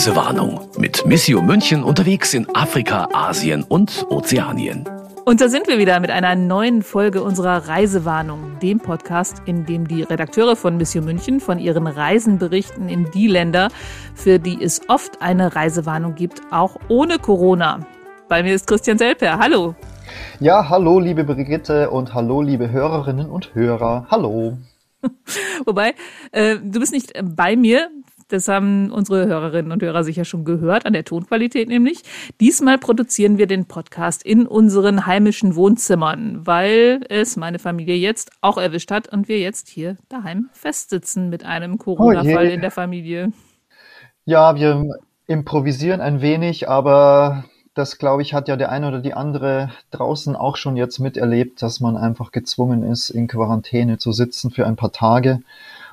Reisewarnung mit Missio München unterwegs in Afrika, Asien und Ozeanien. Und da sind wir wieder mit einer neuen Folge unserer Reisewarnung, dem Podcast, in dem die Redakteure von Mission München von ihren Reisen berichten in die Länder, für die es oft eine Reisewarnung gibt, auch ohne Corona. Bei mir ist Christian Selper. Hallo. Ja, hallo, liebe Brigitte und hallo, liebe Hörerinnen und Hörer. Hallo. Wobei, äh, du bist nicht bei mir, das haben unsere Hörerinnen und Hörer sicher schon gehört, an der Tonqualität nämlich. Diesmal produzieren wir den Podcast in unseren heimischen Wohnzimmern, weil es meine Familie jetzt auch erwischt hat und wir jetzt hier daheim festsitzen mit einem Corona-Fall oh in der Familie. Ja, wir improvisieren ein wenig, aber das, glaube ich, hat ja der eine oder die andere draußen auch schon jetzt miterlebt, dass man einfach gezwungen ist, in Quarantäne zu sitzen für ein paar Tage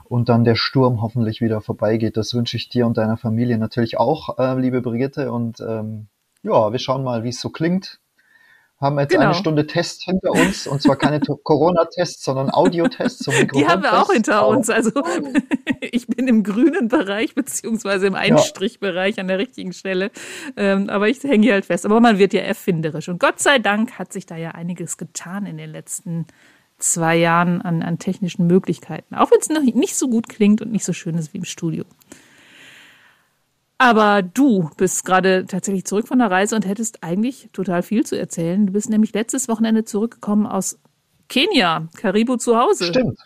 und dann der Sturm hoffentlich wieder vorbeigeht. Das wünsche ich dir und deiner Familie natürlich auch, äh, liebe Brigitte. Und ähm, ja, wir schauen mal, wie es so klingt. Haben jetzt genau. eine Stunde Test hinter uns und zwar keine Corona-Tests, sondern Audio-Tests. Die haben wir auch hinter uns. Also ich bin im grünen Bereich beziehungsweise im Einstrichbereich an der richtigen Stelle. Ähm, aber ich hänge hier halt fest. Aber man wird ja erfinderisch. Und Gott sei Dank hat sich da ja einiges getan in den letzten zwei Jahren an, an technischen Möglichkeiten. Auch wenn es noch nicht so gut klingt und nicht so schön ist wie im Studio. Aber du bist gerade tatsächlich zurück von der Reise und hättest eigentlich total viel zu erzählen. Du bist nämlich letztes Wochenende zurückgekommen aus Kenia, Karibu zu Hause. Stimmt.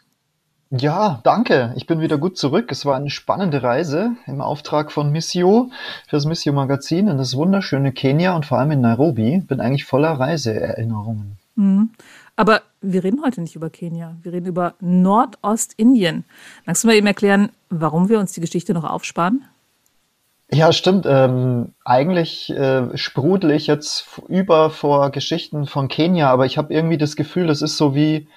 Ja, danke. Ich bin wieder gut zurück. Es war eine spannende Reise im Auftrag von Missio fürs Missio Magazin in das wunderschöne Kenia und vor allem in Nairobi. Bin eigentlich voller Reiseerinnerungen. Mhm. Aber wir reden heute nicht über Kenia. Wir reden über Nordostindien. Magst du mal eben erklären, warum wir uns die Geschichte noch aufsparen? Ja, stimmt. Ähm, eigentlich äh, sprudel ich jetzt über vor Geschichten von Kenia, aber ich habe irgendwie das Gefühl, das ist so wie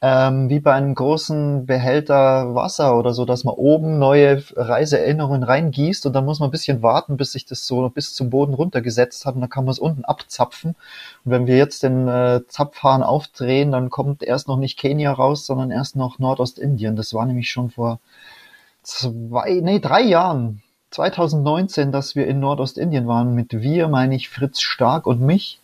ähm, wie bei einem großen Behälter Wasser oder so, dass man oben neue Reiseerinnerungen reingießt und dann muss man ein bisschen warten, bis sich das so bis zum Boden runtergesetzt hat und dann kann man es unten abzapfen. Und wenn wir jetzt den äh, Zapfhahn aufdrehen, dann kommt erst noch nicht Kenia raus, sondern erst noch Nordostindien. Das war nämlich schon vor zwei, nee, drei Jahren, 2019, dass wir in Nordostindien waren. Mit wir meine ich Fritz Stark und mich.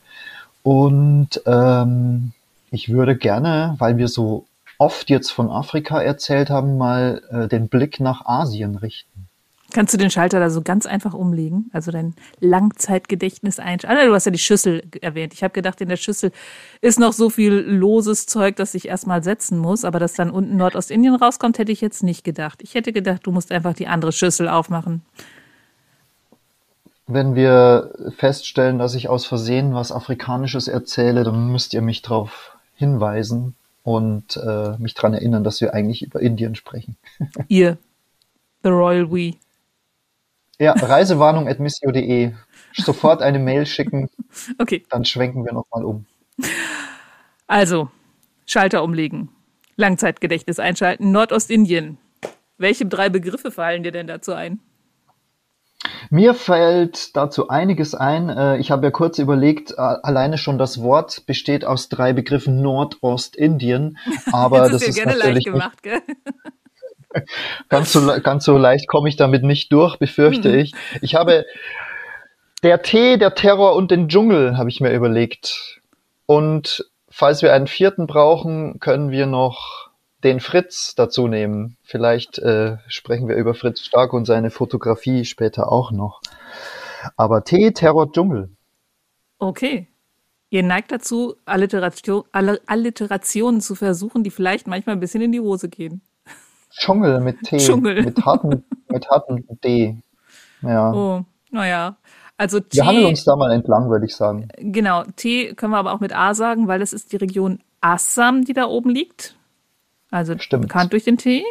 Und ähm, ich würde gerne, weil wir so oft jetzt von Afrika erzählt haben, mal äh, den Blick nach Asien richten. Kannst du den Schalter da so ganz einfach umlegen? Also dein Langzeitgedächtnis einschalten? Ah, du hast ja die Schüssel erwähnt. Ich habe gedacht, in der Schüssel ist noch so viel loses Zeug, dass ich erstmal setzen muss. Aber dass dann unten Nordostindien rauskommt, hätte ich jetzt nicht gedacht. Ich hätte gedacht, du musst einfach die andere Schüssel aufmachen. Wenn wir feststellen, dass ich aus Versehen was Afrikanisches erzähle, dann müsst ihr mich drauf hinweisen und äh, mich daran erinnern, dass wir eigentlich über Indien sprechen. Ihr, The Royal We. Ja, Reisewarnung at missio.de. Sofort eine Mail schicken. Okay. Dann schwenken wir nochmal um. Also, Schalter umlegen. Langzeitgedächtnis einschalten. Nordostindien. Welche drei Begriffe fallen dir denn dazu ein? Mir fällt dazu einiges ein. Äh, ich habe ja kurz überlegt, alleine schon das Wort besteht aus drei Begriffen Nordostindien, aber das, das ist, gerne natürlich leicht gemacht, gell? ganz so ganz so leicht komme ich damit nicht durch, befürchte mhm. ich. Ich habe der Tee, der Terror und den Dschungel habe ich mir überlegt. Und falls wir einen vierten brauchen, können wir noch den Fritz dazu nehmen. Vielleicht äh, sprechen wir über Fritz Stark und seine Fotografie später auch noch. Aber Tee, Terror, Dschungel. Okay. Ihr neigt dazu, Alliteration, Alliterationen zu versuchen, die vielleicht manchmal ein bisschen in die Hose gehen. Dschungel mit T. Dschungel. Mit harten, mit harten D. Ja. Oh, naja. Also T, wir handeln uns da mal entlang, würde ich sagen. Genau. T können wir aber auch mit A sagen, weil das ist die Region Assam, die da oben liegt. Also Stimmt. bekannt durch den Tee.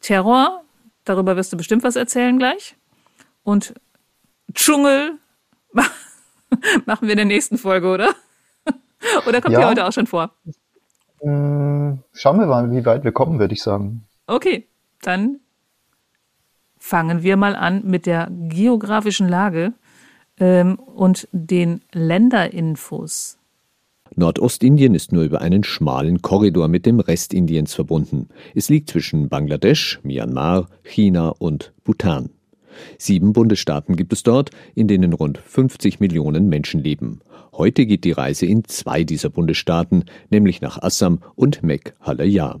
Terror, darüber wirst du bestimmt was erzählen gleich. Und Dschungel machen wir in der nächsten Folge, oder? oder kommt ja. hier heute auch schon vor? Mm, schauen wir mal, wie weit wir kommen, würde ich sagen. Okay, dann fangen wir mal an mit der geografischen Lage ähm, und den Länderinfos. Nordostindien ist nur über einen schmalen Korridor mit dem Rest Indiens verbunden. Es liegt zwischen Bangladesch, Myanmar, China und Bhutan. Sieben Bundesstaaten gibt es dort, in denen rund 50 Millionen Menschen leben. Heute geht die Reise in zwei dieser Bundesstaaten, nämlich nach Assam und Meghalaya.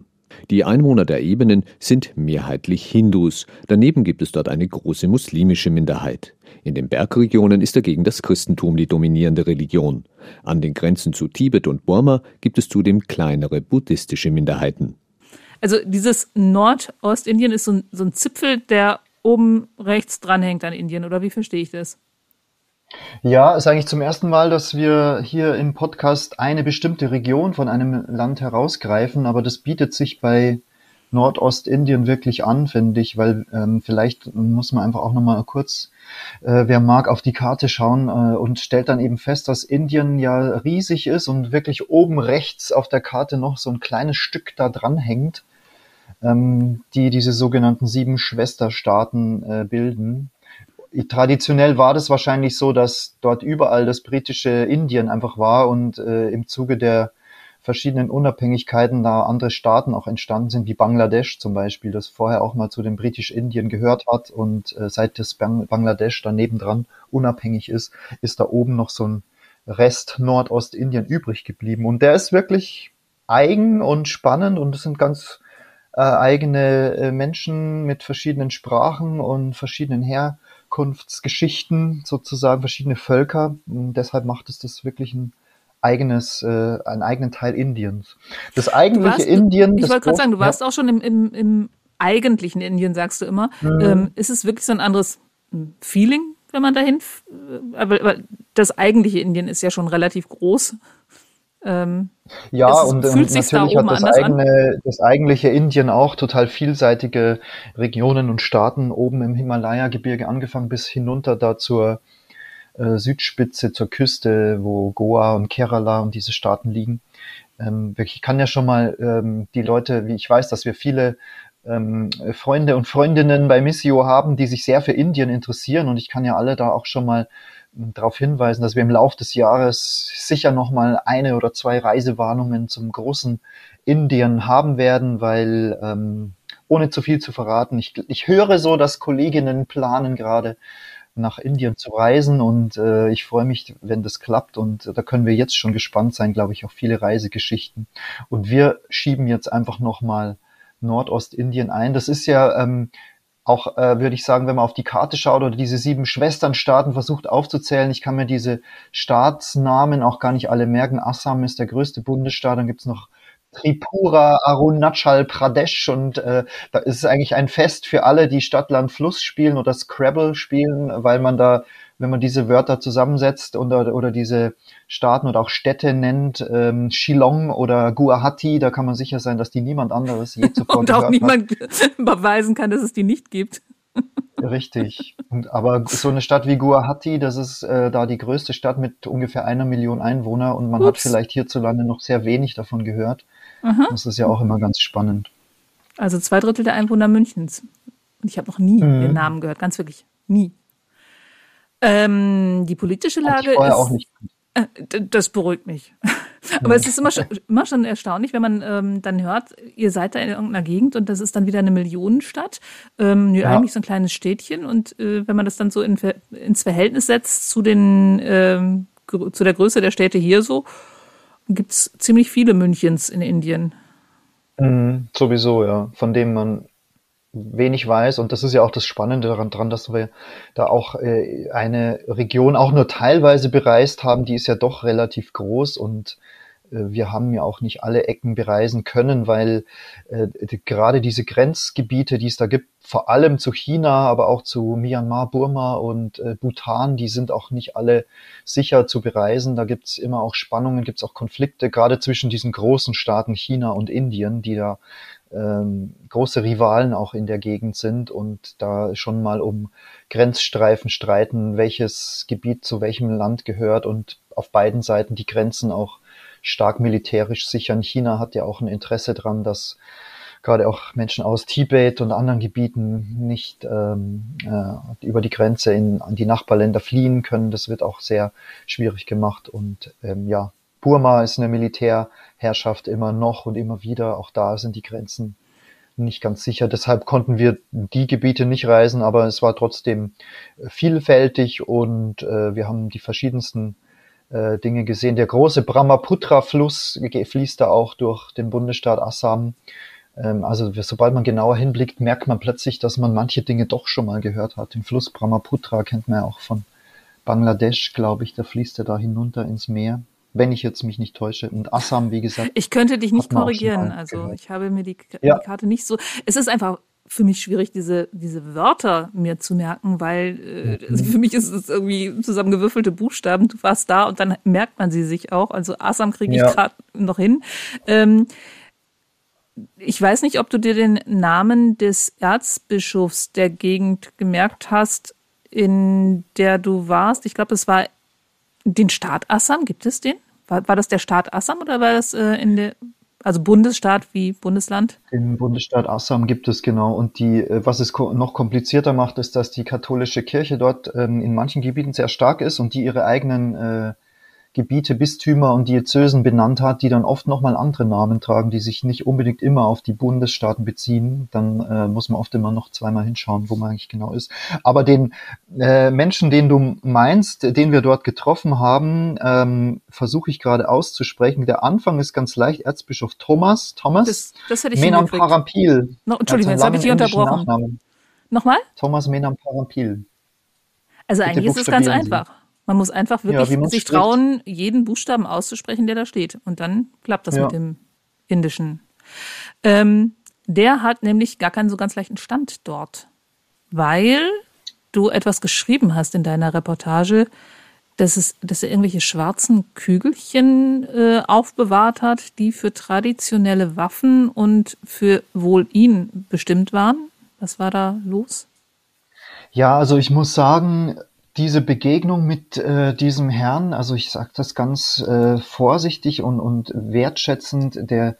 Die Einwohner der Ebenen sind mehrheitlich Hindus. Daneben gibt es dort eine große muslimische Minderheit. In den Bergregionen ist dagegen das Christentum die dominierende Religion. An den Grenzen zu Tibet und Burma gibt es zudem kleinere buddhistische Minderheiten. Also dieses Nordostindien ist so ein, so ein Zipfel, der oben rechts dranhängt an Indien, oder wie verstehe ich das? Ja, ist eigentlich zum ersten Mal, dass wir hier im Podcast eine bestimmte Region von einem Land herausgreifen, aber das bietet sich bei Nordostindien wirklich an, finde ich, weil ähm, vielleicht muss man einfach auch nochmal kurz, äh, wer mag, auf die Karte schauen äh, und stellt dann eben fest, dass Indien ja riesig ist und wirklich oben rechts auf der Karte noch so ein kleines Stück da dran hängt, ähm, die diese sogenannten sieben Schwesterstaaten äh, bilden traditionell war das wahrscheinlich so, dass dort überall das britische Indien einfach war und äh, im Zuge der verschiedenen Unabhängigkeiten da andere Staaten auch entstanden sind, wie Bangladesch zum Beispiel, das vorher auch mal zu dem britisch-Indien gehört hat und äh, seit das Bang Bangladesch daneben dran unabhängig ist, ist da oben noch so ein Rest Nordostindien übrig geblieben. Und der ist wirklich eigen und spannend und es sind ganz äh, eigene äh, Menschen mit verschiedenen Sprachen und verschiedenen Her Herkunftsgeschichten sozusagen, verschiedene Völker. Und deshalb macht es das wirklich ein eigenes, äh, einen eigenen Teil Indiens. Das eigentliche warst, Indien. Ich wollte gerade sagen, du warst ja. auch schon im, im, im eigentlichen Indien, sagst du immer. Mhm. Ähm, ist es wirklich so ein anderes hm, Feeling, wenn man dahin, aber, aber das eigentliche Indien ist ja schon relativ groß. Ähm, ja, es und, und natürlich da hat das, eigene, das eigentliche Indien auch total vielseitige Regionen und Staaten oben im Himalaya-Gebirge angefangen bis hinunter da zur äh, Südspitze, zur Küste, wo Goa und Kerala und diese Staaten liegen. Ähm, ich kann ja schon mal ähm, die Leute, wie ich weiß, dass wir viele ähm, Freunde und Freundinnen bei Missio haben, die sich sehr für Indien interessieren und ich kann ja alle da auch schon mal darauf hinweisen, dass wir im Laufe des Jahres sicher nochmal eine oder zwei Reisewarnungen zum großen Indien haben werden, weil ähm, ohne zu viel zu verraten, ich, ich höre so, dass Kolleginnen planen gerade nach Indien zu reisen und äh, ich freue mich, wenn das klappt und da können wir jetzt schon gespannt sein, glaube ich, auf viele Reisegeschichten. Und wir schieben jetzt einfach nochmal Nordostindien ein. Das ist ja ähm, auch, äh, würde ich sagen, wenn man auf die Karte schaut oder diese sieben Schwesternstaaten versucht aufzuzählen, ich kann mir diese Staatsnamen auch gar nicht alle merken. Assam ist der größte Bundesstaat, dann gibt's noch Tripura, Arunachal Pradesh und äh, da ist es eigentlich ein Fest für alle, die Stadt, Land, Fluss spielen oder Scrabble spielen, weil man da wenn man diese Wörter zusammensetzt oder, oder diese Staaten oder auch Städte nennt, ähm, Shillong oder Guwahati, da kann man sicher sein, dass die niemand anderes je zuvor Und auch niemand beweisen kann, dass es die nicht gibt. Richtig. Und, aber so eine Stadt wie Guwahati, das ist äh, da die größte Stadt mit ungefähr einer Million Einwohner und man Ups. hat vielleicht hierzulande noch sehr wenig davon gehört. Aha. Das ist ja auch immer ganz spannend. Also zwei Drittel der Einwohner Münchens. Und ich habe noch nie mhm. den Namen gehört, ganz wirklich nie. Ähm, die politische Lage ist. Auch nicht. Äh, das beruhigt mich. Aber es ist immer schon, immer schon erstaunlich, wenn man ähm, dann hört, ihr seid da in irgendeiner Gegend und das ist dann wieder eine Millionenstadt. Ähm, ja. eigentlich so ein kleines Städtchen. Und äh, wenn man das dann so in, ins Verhältnis setzt zu den ähm, zu der Größe der Städte hier so, gibt es ziemlich viele Münchens in Indien. Mhm, sowieso, ja. Von dem man wenig weiß. Und das ist ja auch das Spannende daran, dran, dass wir da auch äh, eine Region auch nur teilweise bereist haben, die ist ja doch relativ groß und äh, wir haben ja auch nicht alle Ecken bereisen können, weil äh, gerade diese Grenzgebiete, die es da gibt, vor allem zu China, aber auch zu Myanmar, Burma und äh, Bhutan, die sind auch nicht alle sicher zu bereisen. Da gibt's immer auch Spannungen, gibt's auch Konflikte, gerade zwischen diesen großen Staaten China und Indien, die da ähm, große Rivalen auch in der Gegend sind und da schon mal um Grenzstreifen streiten, welches Gebiet zu welchem Land gehört und auf beiden Seiten die Grenzen auch stark militärisch sichern. China hat ja auch ein Interesse dran, dass gerade auch Menschen aus Tibet und anderen Gebieten nicht ähm, äh, über die Grenze in an die Nachbarländer fliehen können. Das wird auch sehr schwierig gemacht und ähm, ja, Burma ist eine Militärherrschaft immer noch und immer wieder. Auch da sind die Grenzen nicht ganz sicher. Deshalb konnten wir die Gebiete nicht reisen, aber es war trotzdem vielfältig und äh, wir haben die verschiedensten äh, Dinge gesehen. Der große Brahmaputra-Fluss fließt da auch durch den Bundesstaat Assam. Ähm, also sobald man genauer hinblickt, merkt man plötzlich, dass man manche Dinge doch schon mal gehört hat. Den Fluss Brahmaputra kennt man ja auch von Bangladesch, glaube ich, da fließt er da hinunter ins Meer wenn ich jetzt mich nicht täusche. Und Assam, wie gesagt. Ich könnte dich nicht korrigieren. Also ich habe mir die, ja. die, Karte nicht so. Es ist einfach für mich schwierig, diese, diese Wörter mir zu merken, weil äh, mhm. für mich ist es irgendwie zusammengewürfelte Buchstaben. Du warst da und dann merkt man sie sich auch. Also Assam kriege ich ja. gerade noch hin. Ähm, ich weiß nicht, ob du dir den Namen des Erzbischofs der Gegend gemerkt hast, in der du warst. Ich glaube, es war den Staat Assam. Gibt es den? War, war das der Staat Assam oder war das äh, in der, also Bundesstaat wie Bundesland? Im Bundesstaat Assam gibt es genau. Und die, äh, was es noch komplizierter macht, ist, dass die katholische Kirche dort ähm, in manchen Gebieten sehr stark ist und die ihre eigenen äh, Gebiete, Bistümer und Diözesen benannt hat, die dann oft nochmal andere Namen tragen, die sich nicht unbedingt immer auf die Bundesstaaten beziehen. Dann äh, muss man oft immer noch zweimal hinschauen, wo man eigentlich genau ist. Aber den äh, Menschen, den du meinst, den wir dort getroffen haben, ähm, versuche ich gerade auszusprechen. Der Anfang ist ganz leicht. Erzbischof Thomas, Thomas das, das hätte ich Menam Parampil. No, Entschuldigung, jetzt habe ich dich unterbrochen. Nachnamen. Nochmal? Thomas Menam Parampil. Also eigentlich ist es ganz einfach. Man muss einfach wirklich ja, sich trauen, jeden Buchstaben auszusprechen, der da steht. Und dann klappt das ja. mit dem Indischen. Ähm, der hat nämlich gar keinen so ganz leichten Stand dort, weil du etwas geschrieben hast in deiner Reportage, dass, es, dass er irgendwelche schwarzen Kügelchen äh, aufbewahrt hat, die für traditionelle Waffen und für wohl ihn bestimmt waren. Was war da los? Ja, also ich muss sagen, diese Begegnung mit äh, diesem Herrn, also ich sage das ganz äh, vorsichtig und, und wertschätzend, der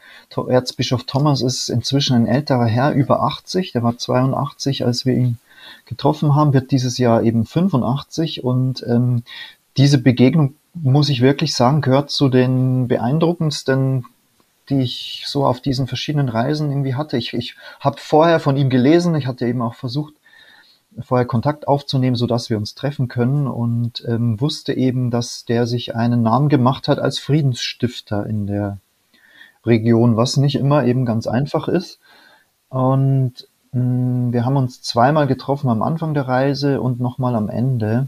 Erzbischof Thomas ist inzwischen ein älterer Herr, über 80, der war 82, als wir ihn getroffen haben, wird dieses Jahr eben 85 und ähm, diese Begegnung, muss ich wirklich sagen, gehört zu den beeindruckendsten die ich so auf diesen verschiedenen Reisen irgendwie hatte. Ich, ich habe vorher von ihm gelesen, ich hatte eben auch versucht, vorher Kontakt aufzunehmen, so dass wir uns treffen können und ähm, wusste eben, dass der sich einen Namen gemacht hat als Friedensstifter in der Region, was nicht immer eben ganz einfach ist. Und mh, mm, wir haben uns zweimal getroffen am Anfang der Reise und nochmal am Ende.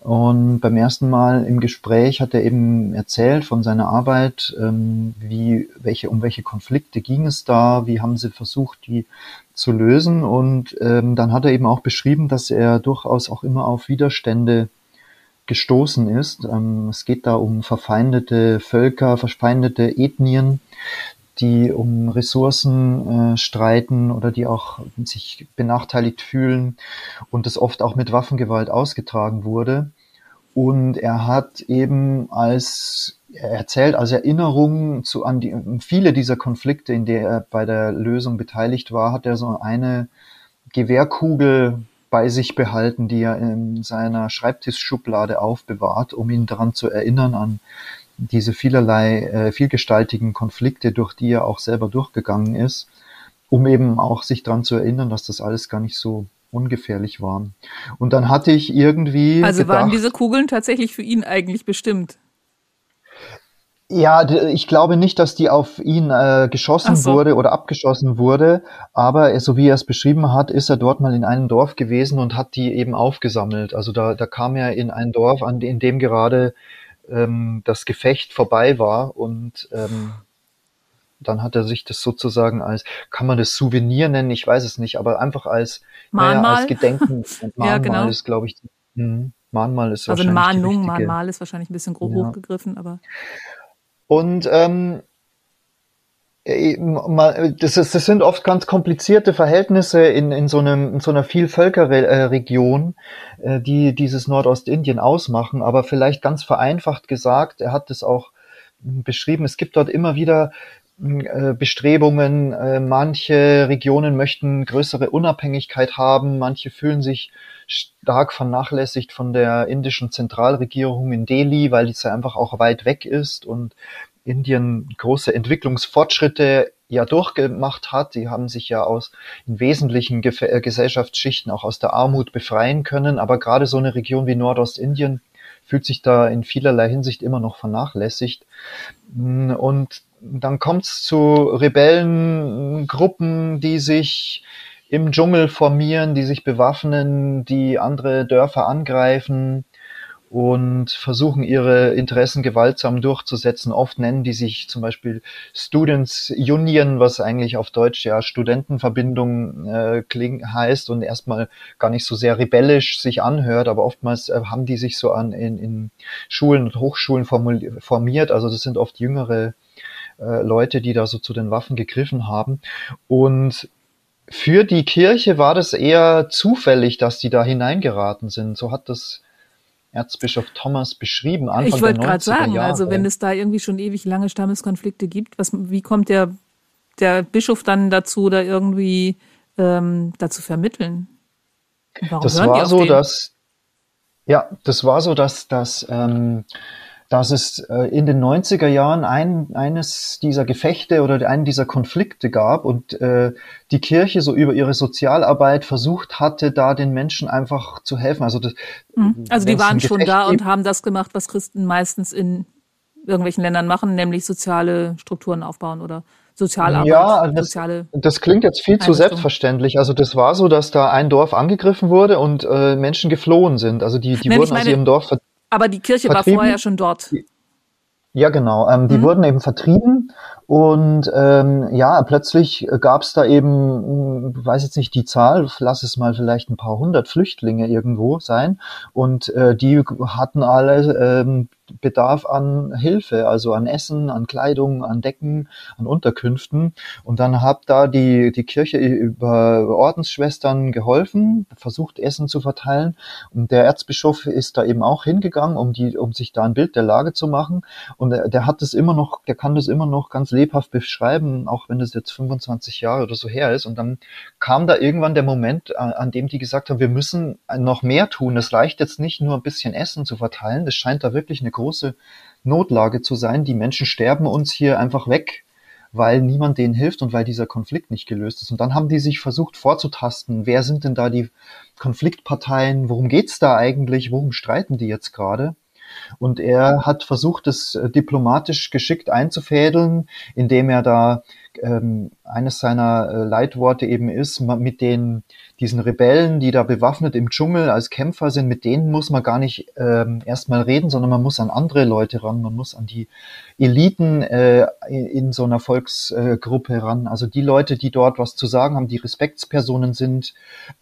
Und beim ersten Mal im Gespräch hat er eben erzählt von seiner Arbeit, ähm, wie, welche, um welche Konflikte ging es da, wie haben sie versucht, die zu lösen. Und ähm, dann hat er eben auch beschrieben, dass er durchaus auch immer auf Widerstände gestoßen ist. Ähm, es geht da um verfeindete Völker, verfeindete Ethnien, die um Ressourcen äh, streiten oder die auch sich benachteiligt fühlen und das oft auch mit Waffengewalt ausgetragen wurde. Und er hat eben als er erzählt als Erinnerung zu an die viele dieser Konflikte, in der er bei der Lösung beteiligt war, hat er so eine Gewehrkugel bei sich behalten, die er in seiner Schreibtischschublade aufbewahrt, um ihn daran zu erinnern an diese vielerlei äh, vielgestaltigen Konflikte, durch die er auch selber durchgegangen ist, um eben auch sich daran zu erinnern, dass das alles gar nicht so ungefährlich war. Und dann hatte ich irgendwie. Also gedacht, waren diese Kugeln tatsächlich für ihn eigentlich bestimmt? Ja, ich glaube nicht, dass die auf ihn äh, geschossen so. wurde oder abgeschossen wurde, aber so wie er es beschrieben hat, ist er dort mal in einem Dorf gewesen und hat die eben aufgesammelt. Also da, da kam er in ein Dorf, an, in dem gerade ähm, das Gefecht vorbei war und ähm, dann hat er sich das sozusagen als, kann man das Souvenir nennen, ich weiß es nicht, aber einfach als, Mahnmal. Naja, als Gedenken. Und Mahnmal ja, genau. ist, glaube ich, mh, Mahnmal ist also wahrscheinlich Also Mahnung, Mahnmal ist wahrscheinlich ein bisschen grob ja. hochgegriffen, aber. Und ähm, äh, das, ist, das sind oft ganz komplizierte Verhältnisse in, in, so, einem, in so einer Vielvölkerregion, äh, die dieses Nordostindien ausmachen. Aber vielleicht ganz vereinfacht gesagt, er hat es auch beschrieben, es gibt dort immer wieder äh, Bestrebungen. Manche Regionen möchten größere Unabhängigkeit haben, manche fühlen sich stark vernachlässigt von der indischen Zentralregierung in Delhi, weil diese einfach auch weit weg ist und Indien große Entwicklungsfortschritte ja durchgemacht hat. Die haben sich ja aus in wesentlichen Ge äh, Gesellschaftsschichten auch aus der Armut befreien können. Aber gerade so eine Region wie Nordostindien fühlt sich da in vielerlei Hinsicht immer noch vernachlässigt. Mm, und dann kommt es zu Rebellengruppen, die sich im Dschungel formieren, die sich bewaffnen, die andere Dörfer angreifen und versuchen ihre Interessen gewaltsam durchzusetzen. Oft nennen die sich zum Beispiel Students Union, was eigentlich auf Deutsch ja Studentenverbindung äh, kling, heißt und erstmal gar nicht so sehr rebellisch sich anhört, aber oftmals äh, haben die sich so an in, in Schulen und Hochschulen formiert. Also das sind oft jüngere äh, Leute, die da so zu den Waffen gegriffen haben. Und für die Kirche war das eher zufällig, dass die da hineingeraten sind. So hat das Erzbischof Thomas beschrieben. Anfang ich wollte gerade sagen, Jahre. also wenn es da irgendwie schon ewig lange Stammeskonflikte gibt, was, wie kommt der, der Bischof dann dazu, da irgendwie ähm, dazu vermitteln? Warum das war so, den? dass ja, das war so, dass, dass ähm, dass es äh, in den 90er Jahren ein, eines dieser Gefechte oder einen dieser Konflikte gab und äh, die Kirche so über ihre Sozialarbeit versucht hatte, da den Menschen einfach zu helfen. Also, das, mhm. also die waren schon da und haben das gemacht, was Christen meistens in irgendwelchen Ländern machen, nämlich soziale Strukturen aufbauen oder Sozialarbeit. Ja, das, das klingt jetzt viel zu selbstverständlich. Also das war so, dass da ein Dorf angegriffen wurde und äh, Menschen geflohen sind. Also die, die Nein, wurden aus ihrem Dorf aber die Kirche war vorher schon dort. Ja, genau. Ähm, die mhm. wurden eben vertrieben und ähm, ja, plötzlich gab es da eben, hm, weiß jetzt nicht die Zahl, lass es mal vielleicht ein paar hundert Flüchtlinge irgendwo sein und äh, die hatten alle ähm, Bedarf an Hilfe, also an Essen, an Kleidung, an Decken, an Unterkünften. Und dann hat da die, die Kirche über Ordensschwestern geholfen, versucht Essen zu verteilen. Und der Erzbischof ist da eben auch hingegangen, um die, um sich da ein Bild der Lage zu machen. Und der, der hat das immer noch, der kann das immer noch ganz lebhaft beschreiben, auch wenn das jetzt 25 Jahre oder so her ist. Und dann kam da irgendwann der Moment, an, an dem die gesagt haben, wir müssen noch mehr tun. Es reicht jetzt nicht nur ein bisschen Essen zu verteilen. Das scheint da wirklich eine große Notlage zu sein. Die Menschen sterben uns hier einfach weg, weil niemand denen hilft und weil dieser Konflikt nicht gelöst ist. Und dann haben die sich versucht vorzutasten, wer sind denn da die Konfliktparteien, worum geht's da eigentlich, worum streiten die jetzt gerade? Und er hat versucht, es äh, diplomatisch geschickt einzufädeln, indem er da ähm, eines seiner äh, Leitworte eben ist, mit den diesen Rebellen, die da bewaffnet im Dschungel als Kämpfer sind, mit denen muss man gar nicht ähm, erstmal reden, sondern man muss an andere Leute ran, man muss an die Eliten äh, in so einer Volksgruppe ran, also die Leute, die dort was zu sagen haben, die Respektspersonen sind,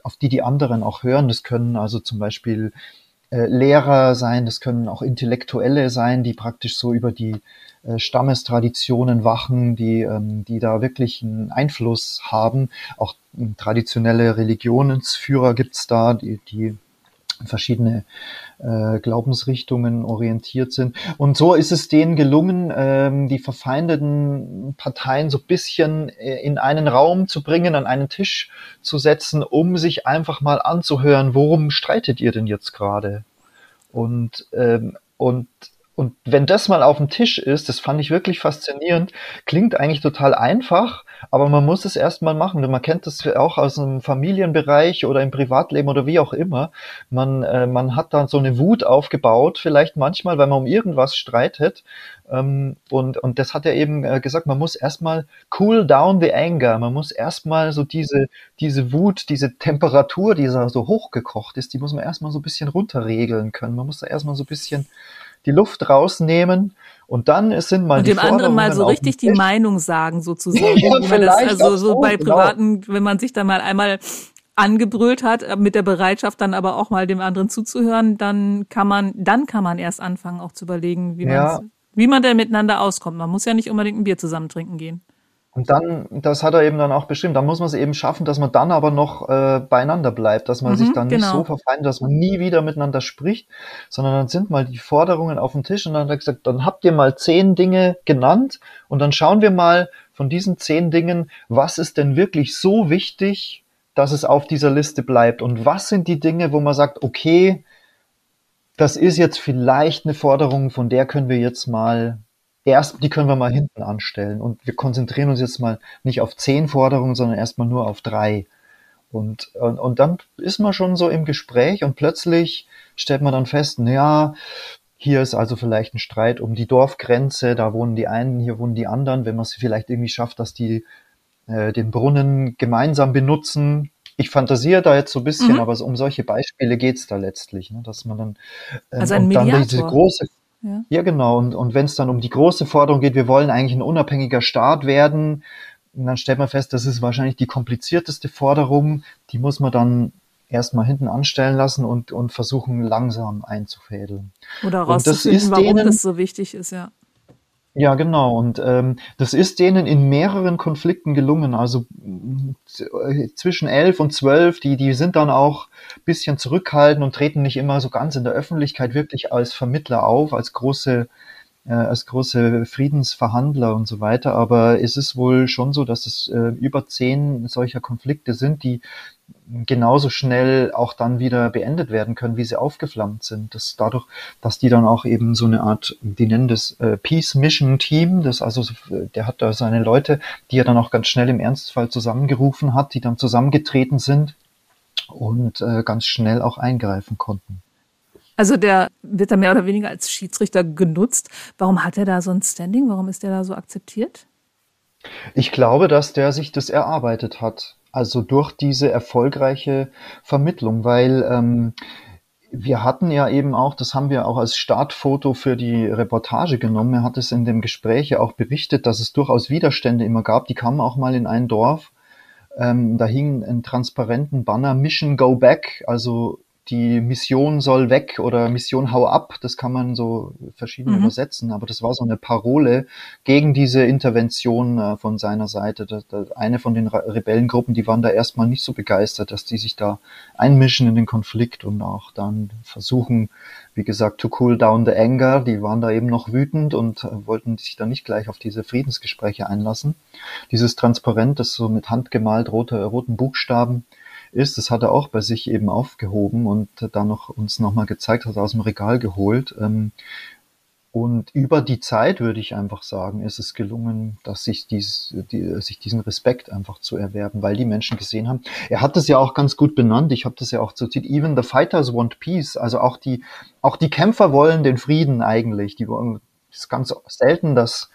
auf die die anderen auch hören. Das können also zum Beispiel äh, Lehrer sein, das können auch Intellektuelle sein, die praktisch so über die äh, Stammestraditionen wachen, die, ähm, die da wirklich einen Einfluss haben. Auch ähm, traditionelle Religionsführer gibt's da, die, die verschiedene äh, Glaubensrichtungen orientiert sind. Und so ist es denen gelungen, ähm, die verfeindeten Parteien so bisschen äh, in einen Raum zu bringen, an einen Tisch zu setzen, um sich einfach mal anzuhören, worum streitet ihr denn jetzt gerade? Und, ähm, und und wenn das mal auf dem Tisch ist, das fand ich wirklich faszinierend, klingt eigentlich total einfach, aber man muss es erstmal machen. Man kennt das auch aus dem Familienbereich oder im Privatleben oder wie auch immer. Man, äh, man hat dann so eine Wut aufgebaut, vielleicht manchmal, weil man um irgendwas streitet. Ähm, und, und das hat er eben äh, gesagt, man muss erstmal cool down the anger. Man muss erstmal so diese, diese Wut, diese Temperatur, die so hochgekocht ist, die muss man erstmal so ein bisschen runterregeln können. Man muss da erstmal so ein bisschen die Luft rausnehmen und dann sind mal und dem anderen mal so richtig die Meinung sagen sozusagen. ja, das, also so bei genau. privaten, wenn man sich da mal einmal angebrüllt hat, äh, mit der Bereitschaft dann aber auch mal dem anderen zuzuhören, dann kann man, dann kann man erst anfangen auch zu überlegen, wie, ja. wie man da miteinander auskommt. Man muss ja nicht unbedingt ein Bier zusammen trinken gehen. Und dann, das hat er eben dann auch beschrieben, da muss man es eben schaffen, dass man dann aber noch äh, beieinander bleibt, dass man mhm, sich dann genau. nicht so verfeindet, dass man nie wieder miteinander spricht, sondern dann sind mal die Forderungen auf dem Tisch und dann hat er gesagt, dann habt ihr mal zehn Dinge genannt und dann schauen wir mal von diesen zehn Dingen, was ist denn wirklich so wichtig, dass es auf dieser Liste bleibt und was sind die Dinge, wo man sagt, okay, das ist jetzt vielleicht eine Forderung, von der können wir jetzt mal erst, die können wir mal hinten anstellen. Und wir konzentrieren uns jetzt mal nicht auf zehn Forderungen, sondern erstmal nur auf drei. Und, und, und dann ist man schon so im Gespräch und plötzlich stellt man dann fest, ja, hier ist also vielleicht ein Streit um die Dorfgrenze, da wohnen die einen, hier wohnen die anderen. Wenn man es vielleicht irgendwie schafft, dass die äh, den Brunnen gemeinsam benutzen. Ich fantasiere da jetzt so ein bisschen, mhm. aber so, um solche Beispiele geht's da letztlich, ne, dass man dann, ähm, also ein dann diese große ja. ja, genau. Und, und wenn es dann um die große Forderung geht, wir wollen eigentlich ein unabhängiger Staat werden, dann stellt man fest, das ist wahrscheinlich die komplizierteste Forderung. Die muss man dann erstmal hinten anstellen lassen und, und versuchen langsam einzufädeln. Oder rauszufinden, warum denen, das so wichtig ist, ja. Ja, genau. Und ähm, das ist denen in mehreren Konflikten gelungen. Also äh, zwischen elf und zwölf, die, die sind dann auch bisschen zurückhaltend und treten nicht immer so ganz in der Öffentlichkeit wirklich als Vermittler auf, als große äh, als große Friedensverhandler und so weiter. Aber es ist wohl schon so, dass es äh, über zehn solcher Konflikte sind, die genauso schnell auch dann wieder beendet werden können, wie sie aufgeflammt sind. Das dadurch, dass die dann auch eben so eine Art, die nennen das äh, Peace Mission Team, das also, der hat da seine Leute, die er dann auch ganz schnell im Ernstfall zusammengerufen hat, die dann zusammengetreten sind und äh, ganz schnell auch eingreifen konnten. Also der wird da mehr oder weniger als Schiedsrichter genutzt. Warum hat er da so ein Standing? Warum ist der da so akzeptiert? Ich glaube, dass der sich das erarbeitet hat. Also durch diese erfolgreiche Vermittlung, weil ähm, wir hatten ja eben auch, das haben wir auch als Startfoto für die Reportage genommen. Er hat es in dem Gespräch ja auch berichtet, dass es durchaus Widerstände immer gab. Die kamen auch mal in ein Dorf. Ähm, da hing ein transparenten Banner Mission Go Back, also die Mission soll weg oder Mission hau ab, das kann man so verschieden mhm. übersetzen, aber das war so eine Parole gegen diese Intervention äh, von seiner Seite. Eine von den Rebellengruppen, die waren da erstmal nicht so begeistert, dass die sich da einmischen in den Konflikt und auch dann versuchen, wie gesagt, to cool down the anger. Die waren da eben noch wütend und äh, wollten sich da nicht gleich auf diese Friedensgespräche einlassen. Dieses Transparent, das so mit handgemalt rote, roten Buchstaben ist. Das hat er auch bei sich eben aufgehoben und da noch uns nochmal gezeigt, hat aus dem Regal geholt. Ähm, und über die Zeit würde ich einfach sagen, ist es gelungen, dass sich, dies, die, sich diesen Respekt einfach zu erwerben, weil die Menschen gesehen haben. Er hat das ja auch ganz gut benannt. Ich habe das ja auch zitiert. Even the fighters want peace. Also auch die, auch die Kämpfer wollen den Frieden eigentlich. Die wollen, es ist ganz selten, dass,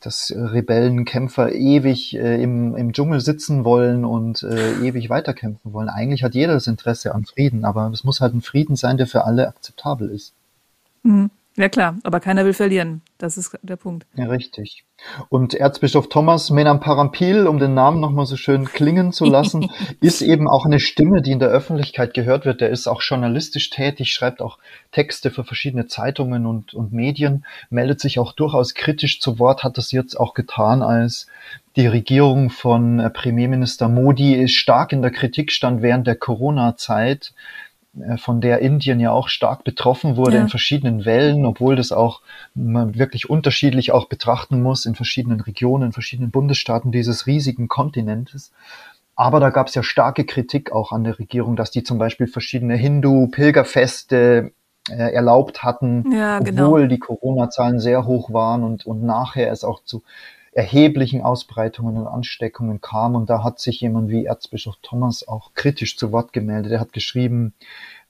dass Rebellenkämpfer ewig äh, im, im Dschungel sitzen wollen und äh, ewig weiterkämpfen wollen. Eigentlich hat jeder das Interesse an Frieden, aber es muss halt ein Frieden sein, der für alle akzeptabel ist. Mhm. Ja klar, aber keiner will verlieren. Das ist der Punkt. Ja, richtig. Und Erzbischof Thomas Menamparampil, um den Namen nochmal so schön klingen zu lassen, ist eben auch eine Stimme, die in der Öffentlichkeit gehört wird. Der ist auch journalistisch tätig, schreibt auch Texte für verschiedene Zeitungen und, und Medien, meldet sich auch durchaus kritisch zu Wort, hat das jetzt auch getan, als die Regierung von äh, Premierminister Modi stark in der Kritik stand während der Corona-Zeit von der Indien ja auch stark betroffen wurde ja. in verschiedenen Wellen, obwohl das auch man wirklich unterschiedlich auch betrachten muss in verschiedenen Regionen, in verschiedenen Bundesstaaten dieses riesigen Kontinentes. Aber da gab es ja starke Kritik auch an der Regierung, dass die zum Beispiel verschiedene Hindu-Pilgerfeste äh, erlaubt hatten, ja, genau. obwohl die Corona-Zahlen sehr hoch waren und, und nachher es auch zu erheblichen Ausbreitungen und Ansteckungen kam. Und da hat sich jemand wie Erzbischof Thomas auch kritisch zu Wort gemeldet. Er hat geschrieben,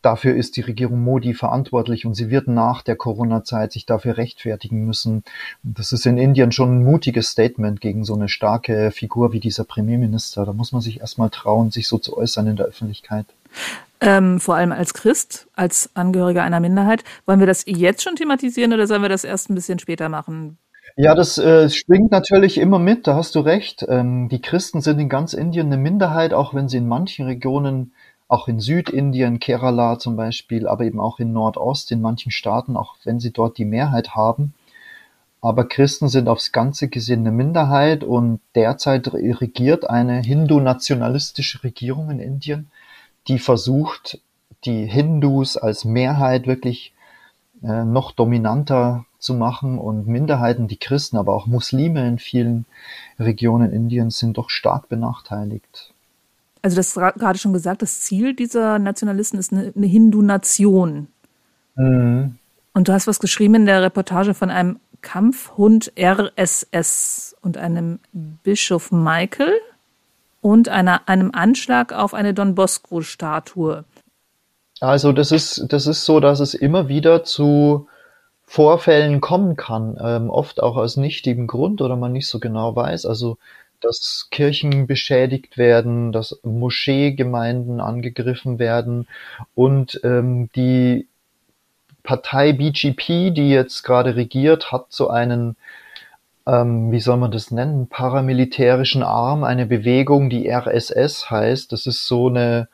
dafür ist die Regierung Modi verantwortlich und sie wird nach der Corona-Zeit sich dafür rechtfertigen müssen. Das ist in Indien schon ein mutiges Statement gegen so eine starke Figur wie dieser Premierminister. Da muss man sich erstmal trauen, sich so zu äußern in der Öffentlichkeit. Ähm, vor allem als Christ, als Angehöriger einer Minderheit. Wollen wir das jetzt schon thematisieren oder sollen wir das erst ein bisschen später machen? Ja, das äh, schwingt natürlich immer mit, da hast du recht. Ähm, die Christen sind in ganz Indien eine Minderheit, auch wenn sie in manchen Regionen, auch in Südindien, Kerala zum Beispiel, aber eben auch in Nordost, in manchen Staaten, auch wenn sie dort die Mehrheit haben. Aber Christen sind aufs Ganze gesehen eine Minderheit und derzeit regiert eine hindu-nationalistische Regierung in Indien, die versucht, die Hindus als Mehrheit wirklich äh, noch dominanter zu machen und Minderheiten, die Christen, aber auch Muslime in vielen Regionen Indiens sind doch stark benachteiligt. Also das gerade schon gesagt, das Ziel dieser Nationalisten ist eine, eine Hindu-Nation. Mhm. Und du hast was geschrieben in der Reportage von einem Kampfhund RSS und einem Bischof Michael und einer, einem Anschlag auf eine Don Bosco-Statue. Also das ist, das ist so, dass es immer wieder zu Vorfällen kommen kann, ähm, oft auch aus nichtigem Grund oder man nicht so genau weiß. Also dass Kirchen beschädigt werden, dass Moscheegemeinden angegriffen werden und ähm, die Partei BGP, die jetzt gerade regiert, hat so einen, ähm, wie soll man das nennen, paramilitärischen Arm, eine Bewegung, die RSS heißt. Das ist so eine,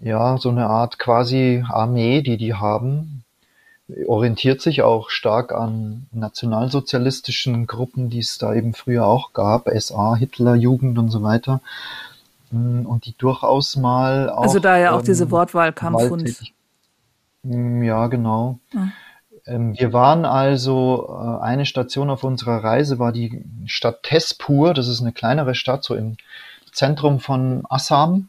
ja, so eine Art quasi Armee, die die haben. Orientiert sich auch stark an nationalsozialistischen Gruppen, die es da eben früher auch gab, SA, Hitler, Jugend und so weiter. Und die durchaus mal auch. Also da ja auch ähm, diese Wortwahl Kampfhund. Mm, ja, genau. Ja. Ähm, wir waren also, äh, eine Station auf unserer Reise war die Stadt Tespur. Das ist eine kleinere Stadt, so im Zentrum von Assam,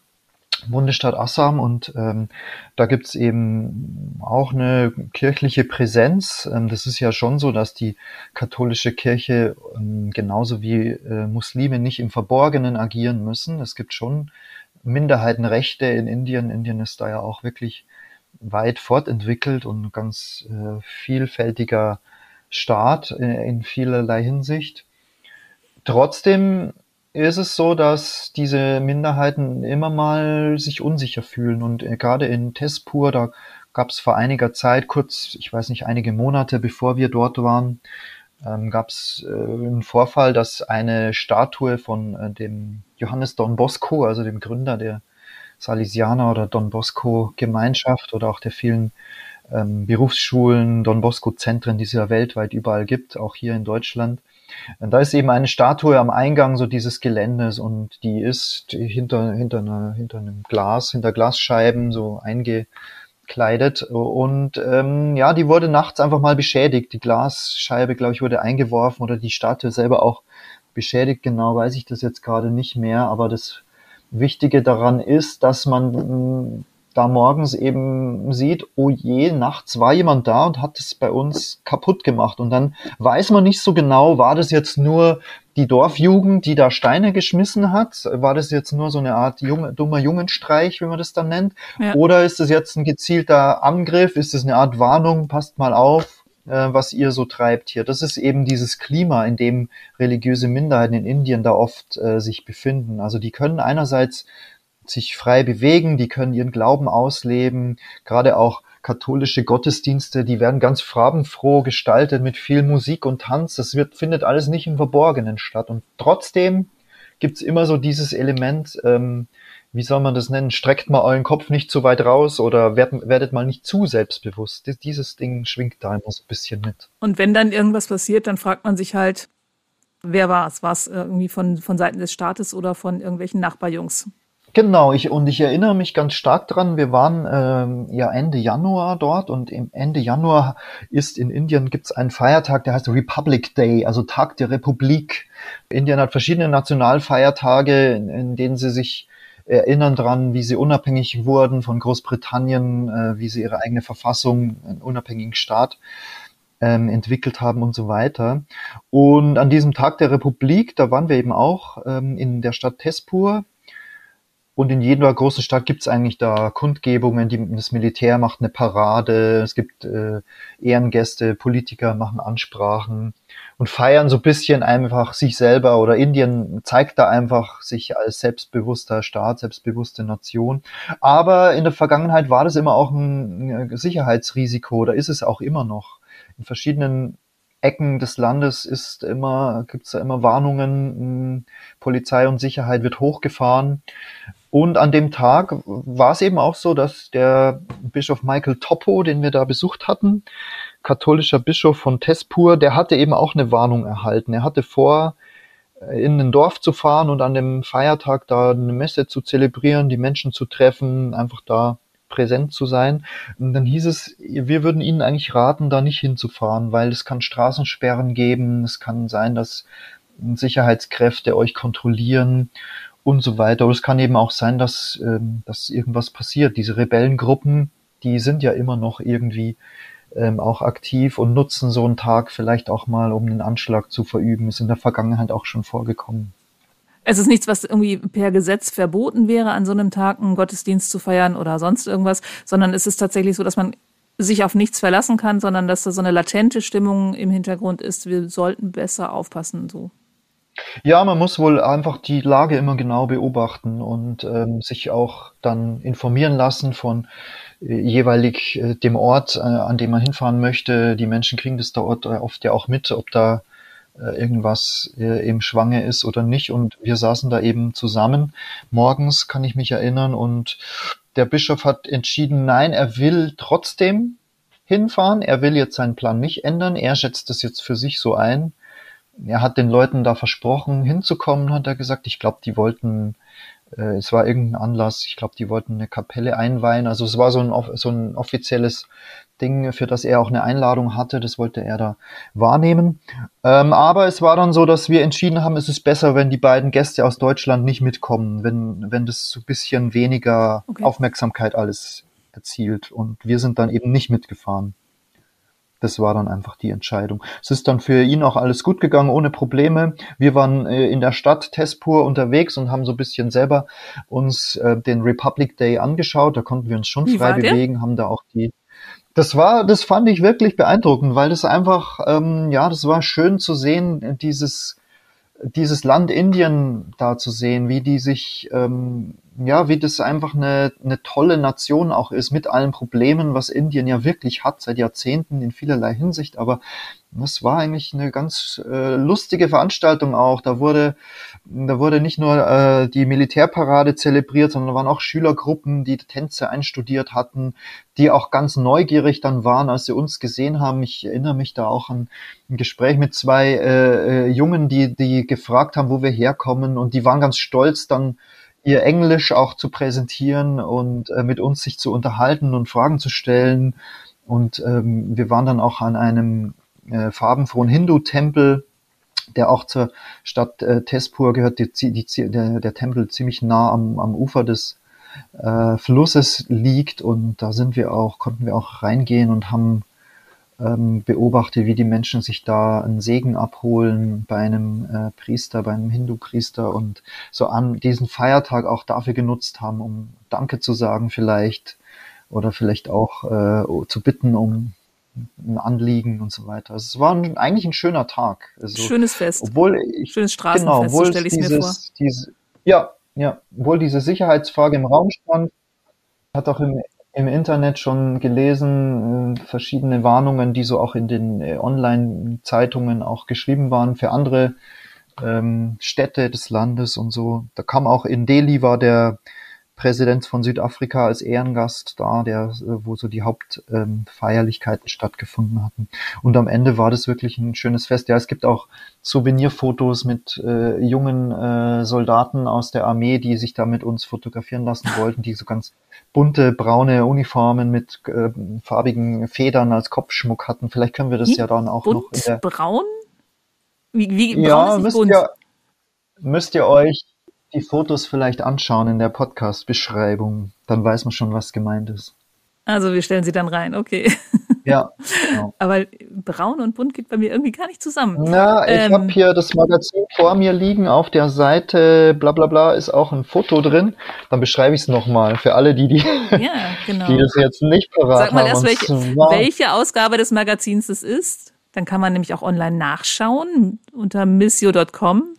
Bundesstaat Assam. Und ähm, da gibt's eben auch eine kirchliche Präsenz. Ähm, das ist ja schon so, dass die katholische Kirche ähm, genauso wie äh, Muslime nicht im Verborgenen agieren müssen. Es gibt schon Minderheitenrechte in Indien. Indien ist da ja auch wirklich weit fortentwickelt und ganz äh, vielfältiger Staat äh, in vielerlei Hinsicht. Trotzdem ist es so, dass diese Minderheiten immer mal sich unsicher fühlen und äh, gerade in Tespur, da gab es vor einiger Zeit, kurz, ich weiß nicht, einige Monate bevor wir dort waren, ähm, gab es äh, einen Vorfall, dass eine Statue von äh, dem Johannes Don Bosco, also dem Gründer der Salesianer oder Don Bosco Gemeinschaft oder auch der vielen ähm, Berufsschulen, Don Bosco Zentren, die es ja weltweit überall gibt, auch hier in Deutschland. Und da ist eben eine Statue am Eingang so dieses Geländes und die ist hinter, hinter, einer, hinter einem Glas, hinter Glasscheiben so eingekleidet und ähm, ja, die wurde nachts einfach mal beschädigt. Die Glasscheibe, glaube ich, wurde eingeworfen oder die Statue selber auch beschädigt. Genau weiß ich das jetzt gerade nicht mehr, aber das Wichtige daran ist, dass man da morgens eben sieht, oh je, nachts war jemand da und hat es bei uns kaputt gemacht. Und dann weiß man nicht so genau, war das jetzt nur die Dorfjugend, die da Steine geschmissen hat? War das jetzt nur so eine Art junge, dummer Jungenstreich, wie man das dann nennt? Ja. Oder ist das jetzt ein gezielter Angriff? Ist das eine Art Warnung? Passt mal auf äh, was ihr so treibt hier. Das ist eben dieses Klima, in dem religiöse Minderheiten in Indien da oft äh, sich befinden. Also die können einerseits sich frei bewegen, die können ihren Glauben ausleben, gerade auch katholische Gottesdienste, die werden ganz farbenfroh gestaltet mit viel Musik und Tanz. Das wird, findet alles nicht im Verborgenen statt. Und trotzdem gibt's immer so dieses Element, ähm, wie soll man das nennen, streckt mal euren Kopf nicht zu weit raus oder werdet, werdet mal nicht zu selbstbewusst. Dieses Ding schwingt da immer so ein bisschen mit. Und wenn dann irgendwas passiert, dann fragt man sich halt, wer war es? War es irgendwie von, von Seiten des Staates oder von irgendwelchen Nachbarjungs? Genau, ich, und ich erinnere mich ganz stark dran, wir waren ähm, ja Ende Januar dort und im Ende Januar ist in Indien gibt's einen Feiertag, der heißt Republic Day, also Tag der Republik. Indien hat verschiedene Nationalfeiertage, in, in denen sie sich erinnern dran, wie sie unabhängig wurden von Großbritannien, äh, wie sie ihre eigene Verfassung, einen unabhängigen Staat ähm, entwickelt haben und so weiter. Und an diesem Tag der Republik, da waren wir eben auch ähm, in der Stadt Tespur, und in jeder großen Stadt gibt es eigentlich da Kundgebungen, die, das Militär macht eine Parade, es gibt äh, Ehrengäste, Politiker machen Ansprachen und feiern so ein bisschen einfach sich selber oder Indien zeigt da einfach sich als selbstbewusster Staat, selbstbewusste Nation. Aber in der Vergangenheit war das immer auch ein Sicherheitsrisiko oder ist es auch immer noch. In verschiedenen Ecken des Landes ist immer, gibt es da immer Warnungen, hm, Polizei und Sicherheit wird hochgefahren. Und an dem Tag war es eben auch so, dass der Bischof Michael Toppo, den wir da besucht hatten, katholischer Bischof von Tespur, der hatte eben auch eine Warnung erhalten. Er hatte vor, äh, in ein Dorf zu fahren und an dem Feiertag da eine Messe zu zelebrieren, die Menschen zu treffen, einfach da präsent zu sein. Und dann hieß es, wir würden Ihnen eigentlich raten, da nicht hinzufahren, weil es kann Straßensperren geben, es kann sein, dass Sicherheitskräfte euch kontrollieren und so weiter. Aber es kann eben auch sein, dass, ähm, dass irgendwas passiert. Diese Rebellengruppen, die sind ja immer noch irgendwie ähm, auch aktiv und nutzen so einen Tag vielleicht auch mal, um einen Anschlag zu verüben. Ist in der Vergangenheit auch schon vorgekommen. Es ist nichts, was irgendwie per Gesetz verboten wäre, an so einem Tag einen Gottesdienst zu feiern oder sonst irgendwas, sondern es ist tatsächlich so, dass man sich auf nichts verlassen kann, sondern dass da so eine latente Stimmung im Hintergrund ist. Wir sollten besser aufpassen, so. Ja, man muss wohl einfach die Lage immer genau beobachten und ähm, sich auch dann informieren lassen von äh, jeweilig äh, dem Ort, äh, an dem man hinfahren möchte. Die Menschen kriegen das da Ort äh, oft ja auch mit, ob da äh, irgendwas äh, im Schwange ist oder nicht. Und wir saßen da eben zusammen. Morgens kann ich mich erinnern und der Bischof hat entschieden, nein, er will trotzdem hinfahren. Er will jetzt seinen Plan nicht ändern. Er schätzt das jetzt für sich so ein. Er hat den Leuten da versprochen, hinzukommen, hat er gesagt. Ich glaube, die wollten äh, es war irgendein Anlass, ich glaube, die wollten eine Kapelle einweihen. Also es war so ein, so ein offizielles Ding, für das er auch eine Einladung hatte. Das wollte er da wahrnehmen. Ähm, aber es war dann so, dass wir entschieden haben, es ist besser, wenn die beiden Gäste aus Deutschland nicht mitkommen, wenn, wenn das so ein bisschen weniger okay. Aufmerksamkeit alles erzielt. Und wir sind dann eben nicht mitgefahren. Das war dann einfach die Entscheidung. Es ist dann für ihn auch alles gut gegangen, ohne Probleme. Wir waren äh, in der Stadt Tespur unterwegs und haben so ein bisschen selber uns äh, den Republic Day angeschaut. Da konnten wir uns schon Wie frei bewegen, haben da auch die das war, das fand ich wirklich beeindruckend, weil das einfach, ähm, ja, das war schön zu sehen, dieses, dieses Land Indien da zu sehen, wie die sich ähm, ja, wie das einfach eine, eine tolle Nation auch ist, mit allen Problemen, was Indien ja wirklich hat seit Jahrzehnten in vielerlei Hinsicht. Aber das war eigentlich eine ganz äh, lustige Veranstaltung auch. Da wurde, da wurde nicht nur äh, die Militärparade zelebriert, sondern waren auch Schülergruppen, die Tänze einstudiert hatten, die auch ganz neugierig dann waren, als sie uns gesehen haben. Ich erinnere mich da auch an ein Gespräch mit zwei äh, äh, Jungen, die, die gefragt haben, wo wir herkommen und die waren ganz stolz dann ihr Englisch auch zu präsentieren und äh, mit uns sich zu unterhalten und Fragen zu stellen. Und ähm, wir waren dann auch an einem äh, farbenfrohen Hindu-Tempel, der auch zur Stadt äh, Tespur gehört, die, die, der, der Tempel ziemlich nah am, am Ufer des äh, Flusses liegt und da sind wir auch, konnten wir auch reingehen und haben ähm, beobachte, wie die Menschen sich da einen Segen abholen bei einem äh, Priester, bei einem Hindu-Priester und so an diesen Feiertag auch dafür genutzt haben, um Danke zu sagen vielleicht oder vielleicht auch äh, zu bitten um ein Anliegen und so weiter. Also es war ein, eigentlich ein schöner Tag. Also, Schönes Fest. Obwohl ich, Schönes Straßenfest, genau, so stelle ich mir vor. Diese, ja, ja, obwohl diese Sicherheitsfrage im Raum stand, hat auch im im Internet schon gelesen, äh, verschiedene Warnungen, die so auch in den äh, Online-Zeitungen auch geschrieben waren für andere ähm, Städte des Landes und so. Da kam auch in Delhi war der Präsident von Südafrika als Ehrengast da, der, äh, wo so die Hauptfeierlichkeiten ähm, stattgefunden hatten. Und am Ende war das wirklich ein schönes Fest. Ja, es gibt auch Souvenirfotos mit äh, jungen äh, Soldaten aus der Armee, die sich da mit uns fotografieren lassen wollten, die so ganz bunte braune Uniformen mit äh, farbigen Federn als Kopfschmuck hatten. Vielleicht können wir das ja dann auch Bunt, noch der braun? Wie, wie braun ja, ist müsst bunt? ihr, müsst ihr euch die Fotos vielleicht anschauen in der Podcast-Beschreibung. Dann weiß man schon, was gemeint ist. Also wir stellen sie dann rein, okay. Ja. Genau. Aber braun und bunt geht bei mir irgendwie gar nicht zusammen. Na, ich Ähm, habe hier das Magazin vor mir liegen. Auf der Seite bla bla bla ist auch ein Foto drin. Dann beschreibe ich es nochmal für alle, die, die, Ja, genau. die das jetzt nicht parat Sag mal erst, welche, welche Ausgabe des Magazins es ist. Dann kann man nämlich auch online nachschauen unter missio.com.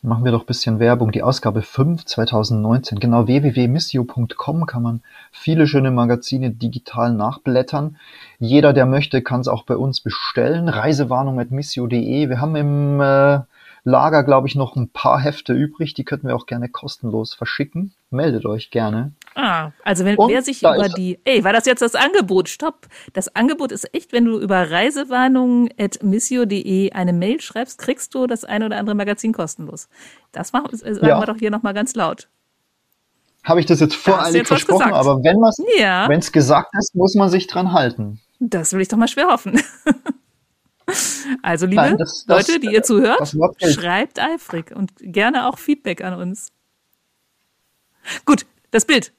Machen wir doch bisschen Werbung. Die Ausgabe 5 2019. Genau, www.missio.com kann man viele schöne Magazine digital nachblättern. Jeder, der möchte, kann es auch bei uns bestellen. Reisewarnung.missio.de. Wir haben im äh, Lager, glaube ich, noch ein paar Hefte übrig. Die könnten wir auch gerne kostenlos verschicken. Meldet euch gerne. Ah, also wenn Und wer sich über die, ey, war das jetzt das Angebot? Stopp. Das Angebot ist echt, wenn du über reisewarnung.missio.de eine Mail schreibst, kriegst du das ein oder andere Magazin kostenlos. Das machen, sagen Ja. wir doch hier nochmal ganz laut. Habe ich das jetzt voreilig jetzt versprochen, aber wenn es Ja. gesagt ist, muss man sich dran halten. Das will ich doch mal schwer hoffen. Also, liebe Nein, das- das- Leute, die ihr zuhört, schreibt eifrig und gerne auch Feedback an uns. Gut, das Bild.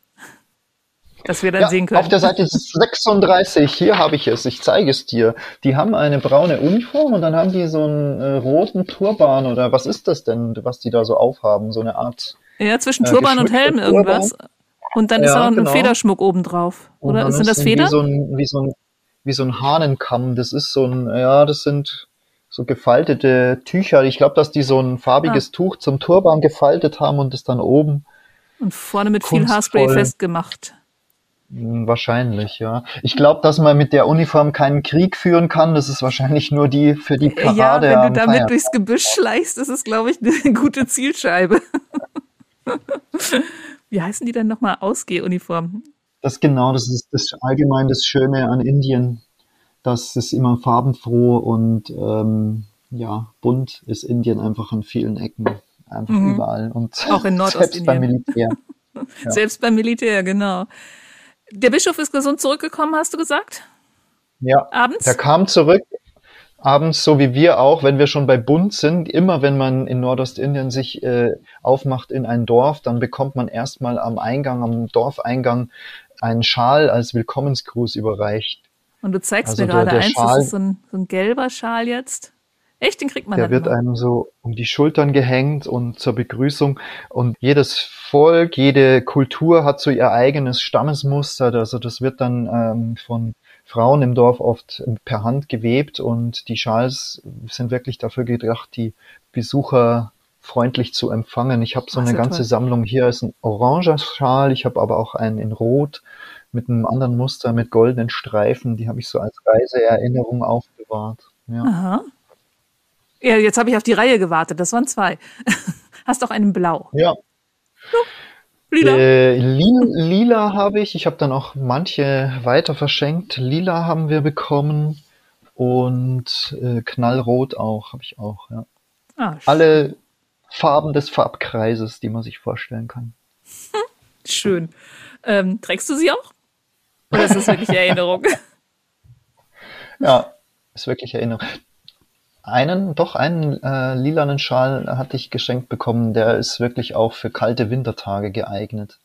Das wir dann Ja, sehen können. auf der Seite 36, hier habe ich es, ich zeige es dir. Die haben eine braune Uniform und dann haben die so einen äh, roten Turban oder was ist das denn, was die da so aufhaben? So eine Art. ja, zwischen äh, Turban und geschmückter Helm irgendwas. Und dann ist Ja, auch ein genau. Federschmuck obendrauf. Und Oder sind ist das Federn? Wie so, ein, wie, so ein, wie so ein Hahnenkamm. Das ist so ein, ja, das sind so gefaltete Tücher. Ich glaube, dass die so ein Ah. farbiges Tuch zum Turban gefaltet haben und es dann oben Und vorne mit viel Haarspray festgemacht. Hm, Wahrscheinlich, ja. Ich glaube, dass man mit der Uniform keinen Krieg führen kann. Das ist wahrscheinlich nur die für die Parade. ja, wenn du damit Feiertag. durchs Gebüsch schleichst, ist es, glaube ich, eine gute Zielscheibe. Wie heißen die denn nochmal? Ausgehuniformen. Das genau, das ist das allgemein das Schöne an Indien, dass es immer farbenfroh und ähm, ja bunt ist. Indien einfach an vielen Ecken, einfach Mhm. überall und Auch in selbst beim Nordostindien. Militär. Ja. Selbst beim Militär, genau. Der Bischof ist gesund zurückgekommen, hast du gesagt? Ja, Abends? der kam zurück. Abends, so wie wir auch, wenn wir schon bei Bund sind, immer wenn man in Nordostindien sich äh, aufmacht in ein Dorf, dann bekommt man erstmal am Eingang, am Dorfeingang einen Schal als Willkommensgruß überreicht. Und du zeigst Also mir gerade eins, Schal- das ist so ein, so ein gelber Schal jetzt. Echt, den kriegt man Der wird immer. einem so um die Schultern gehängt und zur Begrüßung. Und jedes Volk, jede Kultur hat so ihr eigenes Stammesmuster. Also das wird dann ähm, von Frauen im Dorf oft per Hand gewebt und die Schals sind wirklich dafür gedacht, die Besucher freundlich zu empfangen. Ich habe so Ach, eine ganze toll. Sammlung. Hier ist ein oranger Schal, ich habe aber auch einen in Rot mit einem anderen Muster mit goldenen Streifen. Die habe ich so als Reiseerinnerung aufbewahrt. Ja. Aha. Ja, jetzt habe ich auf die Reihe gewartet. Das waren zwei. Hast auch einen Blau. ja. Lila. Äh, lila, lila habe ich. Ich habe dann auch manche weiter verschenkt. Lila haben wir bekommen und äh, knallrot auch habe ich auch. Ja. ah, Alle Farben des Farbkreises, die man sich vorstellen kann. schön. Ähm, trägst du sie auch? Oder ist das wirklich Erinnerung? Ja, ist wirklich Erinnerung. Einen, doch einen äh, lilanen Schal hatte ich geschenkt bekommen. Der ist wirklich auch für kalte Wintertage geeignet.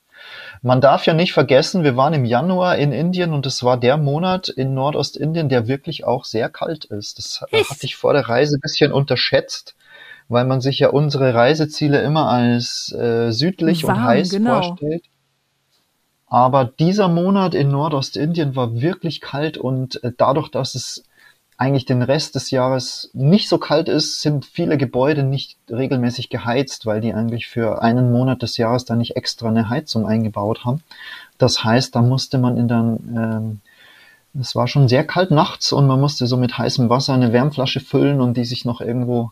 Man darf ja nicht vergessen, wir waren im Januar in Indien und es war der Monat in Nordostindien, der wirklich auch sehr kalt ist. Das hatte ich vor der Reise ein bisschen unterschätzt, weil man sich ja unsere Reiseziele immer als äh, südlich und Warm, heiß genau. vorstellt. Aber dieser Monat in Nordostindien war wirklich kalt und äh, dadurch, dass es eigentlich den Rest des Jahres nicht so kalt ist, sind viele Gebäude nicht regelmäßig geheizt, weil die eigentlich für einen Monat des Jahres da nicht extra eine Heizung eingebaut haben. Das heißt, da musste man in dann, ähm, es war schon sehr kalt nachts und man musste so mit heißem Wasser eine Wärmflasche füllen und die sich noch irgendwo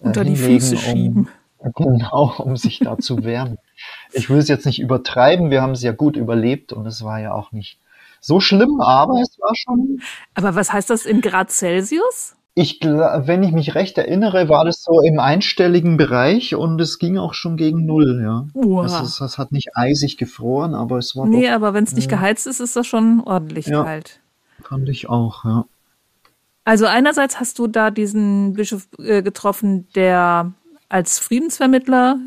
äh, Unter die hinlegen, Füße schieben. Um, genau, um sich da zu wärmen. Ich will es jetzt nicht übertreiben, wir haben es ja gut überlebt und es war ja auch nicht so schlimm, aber es war schon Aber was heißt das in Grad Celsius? ich, wenn ich mich recht erinnere, war das so im einstelligen Bereich und es ging auch schon gegen Null, ja. Wow. Ist, es hat nicht eisig gefroren, aber es war Nee, doch, aber wenn es nicht geheizt ist, ist das schon ordentlich Ja. kalt. fand ich auch, ja. Also einerseits hast du da diesen Bischof äh, getroffen, der als Friedensvermittler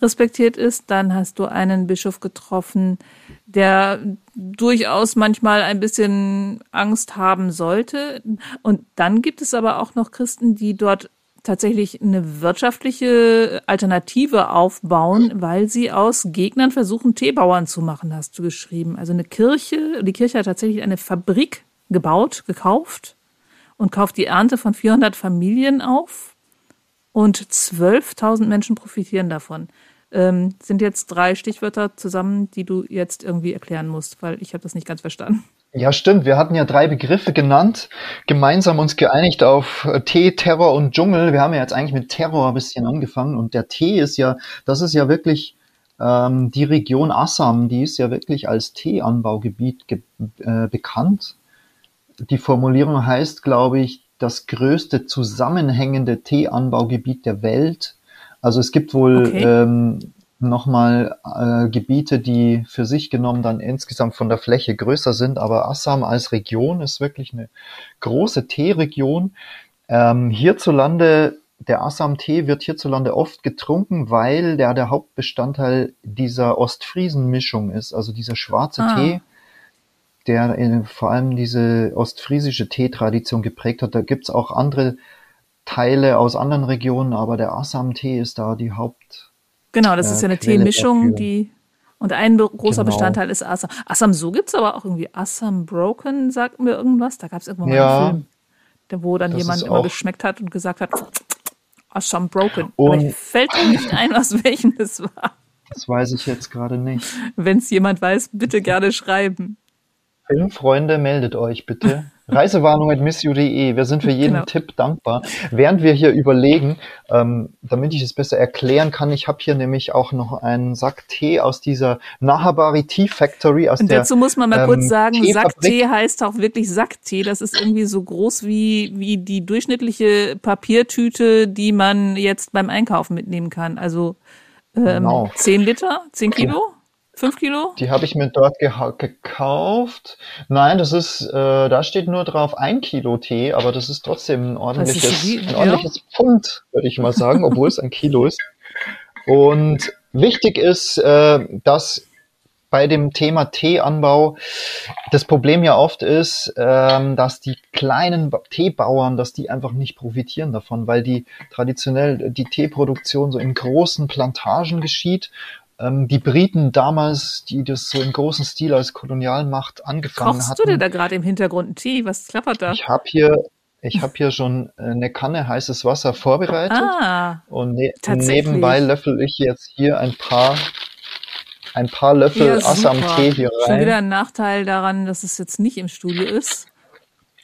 respektiert ist. Dann hast du einen Bischof getroffen, der durchaus manchmal ein bisschen Angst haben sollte. Und dann gibt es aber auch noch Christen, die dort tatsächlich eine wirtschaftliche Alternative aufbauen, weil sie aus Gegnern versuchen, Teebauern zu machen, hast du geschrieben. Also eine Kirche, die Kirche hat tatsächlich eine Fabrik gebaut, gekauft und kauft die Ernte von 400 Familien auf und 12.000 Menschen profitieren davon. Ähm, sind jetzt drei Stichwörter zusammen, die du jetzt irgendwie erklären musst, weil ich habe das nicht ganz verstanden. Ja, stimmt. Wir hatten ja drei Begriffe genannt, gemeinsam uns geeinigt auf äh, Tee, Terror und Dschungel. Wir haben ja jetzt eigentlich mit Terror ein bisschen angefangen und der Tee ist ja, das ist ja wirklich ähm, die Region Assam, die ist ja wirklich als Teeanbaugebiet ge äh, bekannt. Die Formulierung heißt, glaube ich, das größte zusammenhängende Teeanbaugebiet der Welt. Also es gibt wohl Okay. ähm, nochmal äh, Gebiete, die für sich genommen dann insgesamt von der Fläche größer sind, aber Assam als Region ist wirklich eine große Teeregion. Ähm, hierzulande, der Assam-Tee wird hierzulande oft getrunken, weil der der Hauptbestandteil dieser Ostfriesen-Mischung ist. Also dieser schwarze Ah. Tee der vor allem diese ostfriesische Teetradition geprägt hat. Da gibt's auch andere Teile aus anderen Regionen, aber der Assam-Tee ist da die Haupt. Genau, das äh, ist ja eine Quelle Teemischung, dafür. die und ein großer Genau. Bestandteil ist Assam. Assam so gibt's aber auch irgendwie Assam Broken, sagt mir irgendwas. Da gab's irgendwann mal Ja, einen Film, wo dann jemand immer geschmeckt hat und gesagt hat, Assam Broken. aber Und- mir fällt mir nicht ein, aus welchem es war. Das weiß ich jetzt gerade nicht. Wenn es jemand weiß, bitte gerne schreiben. Filmfreunde, meldet euch bitte. Reisewarnung.missu.de. Wir sind für jeden Genau. Tipp dankbar. Während wir hier überlegen, ähm, damit ich es besser erklären kann, ich habe hier nämlich auch noch einen Sack Tee aus dieser Nahabari Tea Factory aus Und der dazu muss man mal ähm, kurz sagen, Teefabrik. Sacktee heißt auch wirklich Sacktee. Das ist irgendwie so groß wie, wie die durchschnittliche Papiertüte, die man jetzt beim Einkaufen mitnehmen kann. Also ähm, Genau. 10 Liter, 10 Kilo, 5 Kilo? Die habe ich mir dort gekauft. Nein, das ist, äh, da steht nur drauf ein Kilo Tee, aber das ist trotzdem ein ordentliches, viel, ein ja. ordentliches Pfund, würde ich mal sagen, obwohl es ein Kilo ist. Und wichtig ist, äh, dass bei dem Thema Teeanbau das Problem ja oft ist, ähm, dass die kleinen Ba- Teebauern, dass die einfach nicht profitieren davon, weil die traditionell die Teeproduktion so in großen Plantagen geschieht. Ähm, die Briten damals, die das so im großen Stil als Kolonialmacht angefangen Kochst hatten. du dir da gerade im Hintergrund einen Tee? Was klappert da? Ich habe hier, ich habe hier schon äh, eine Kanne heißes Wasser vorbereitet. Ah, Und ne nebenbei löffel ich jetzt hier ein paar, ein paar Löffel ja, Assam-Tee hier Schon wieder rein. ein Nachteil daran, dass es jetzt nicht im Studio ist.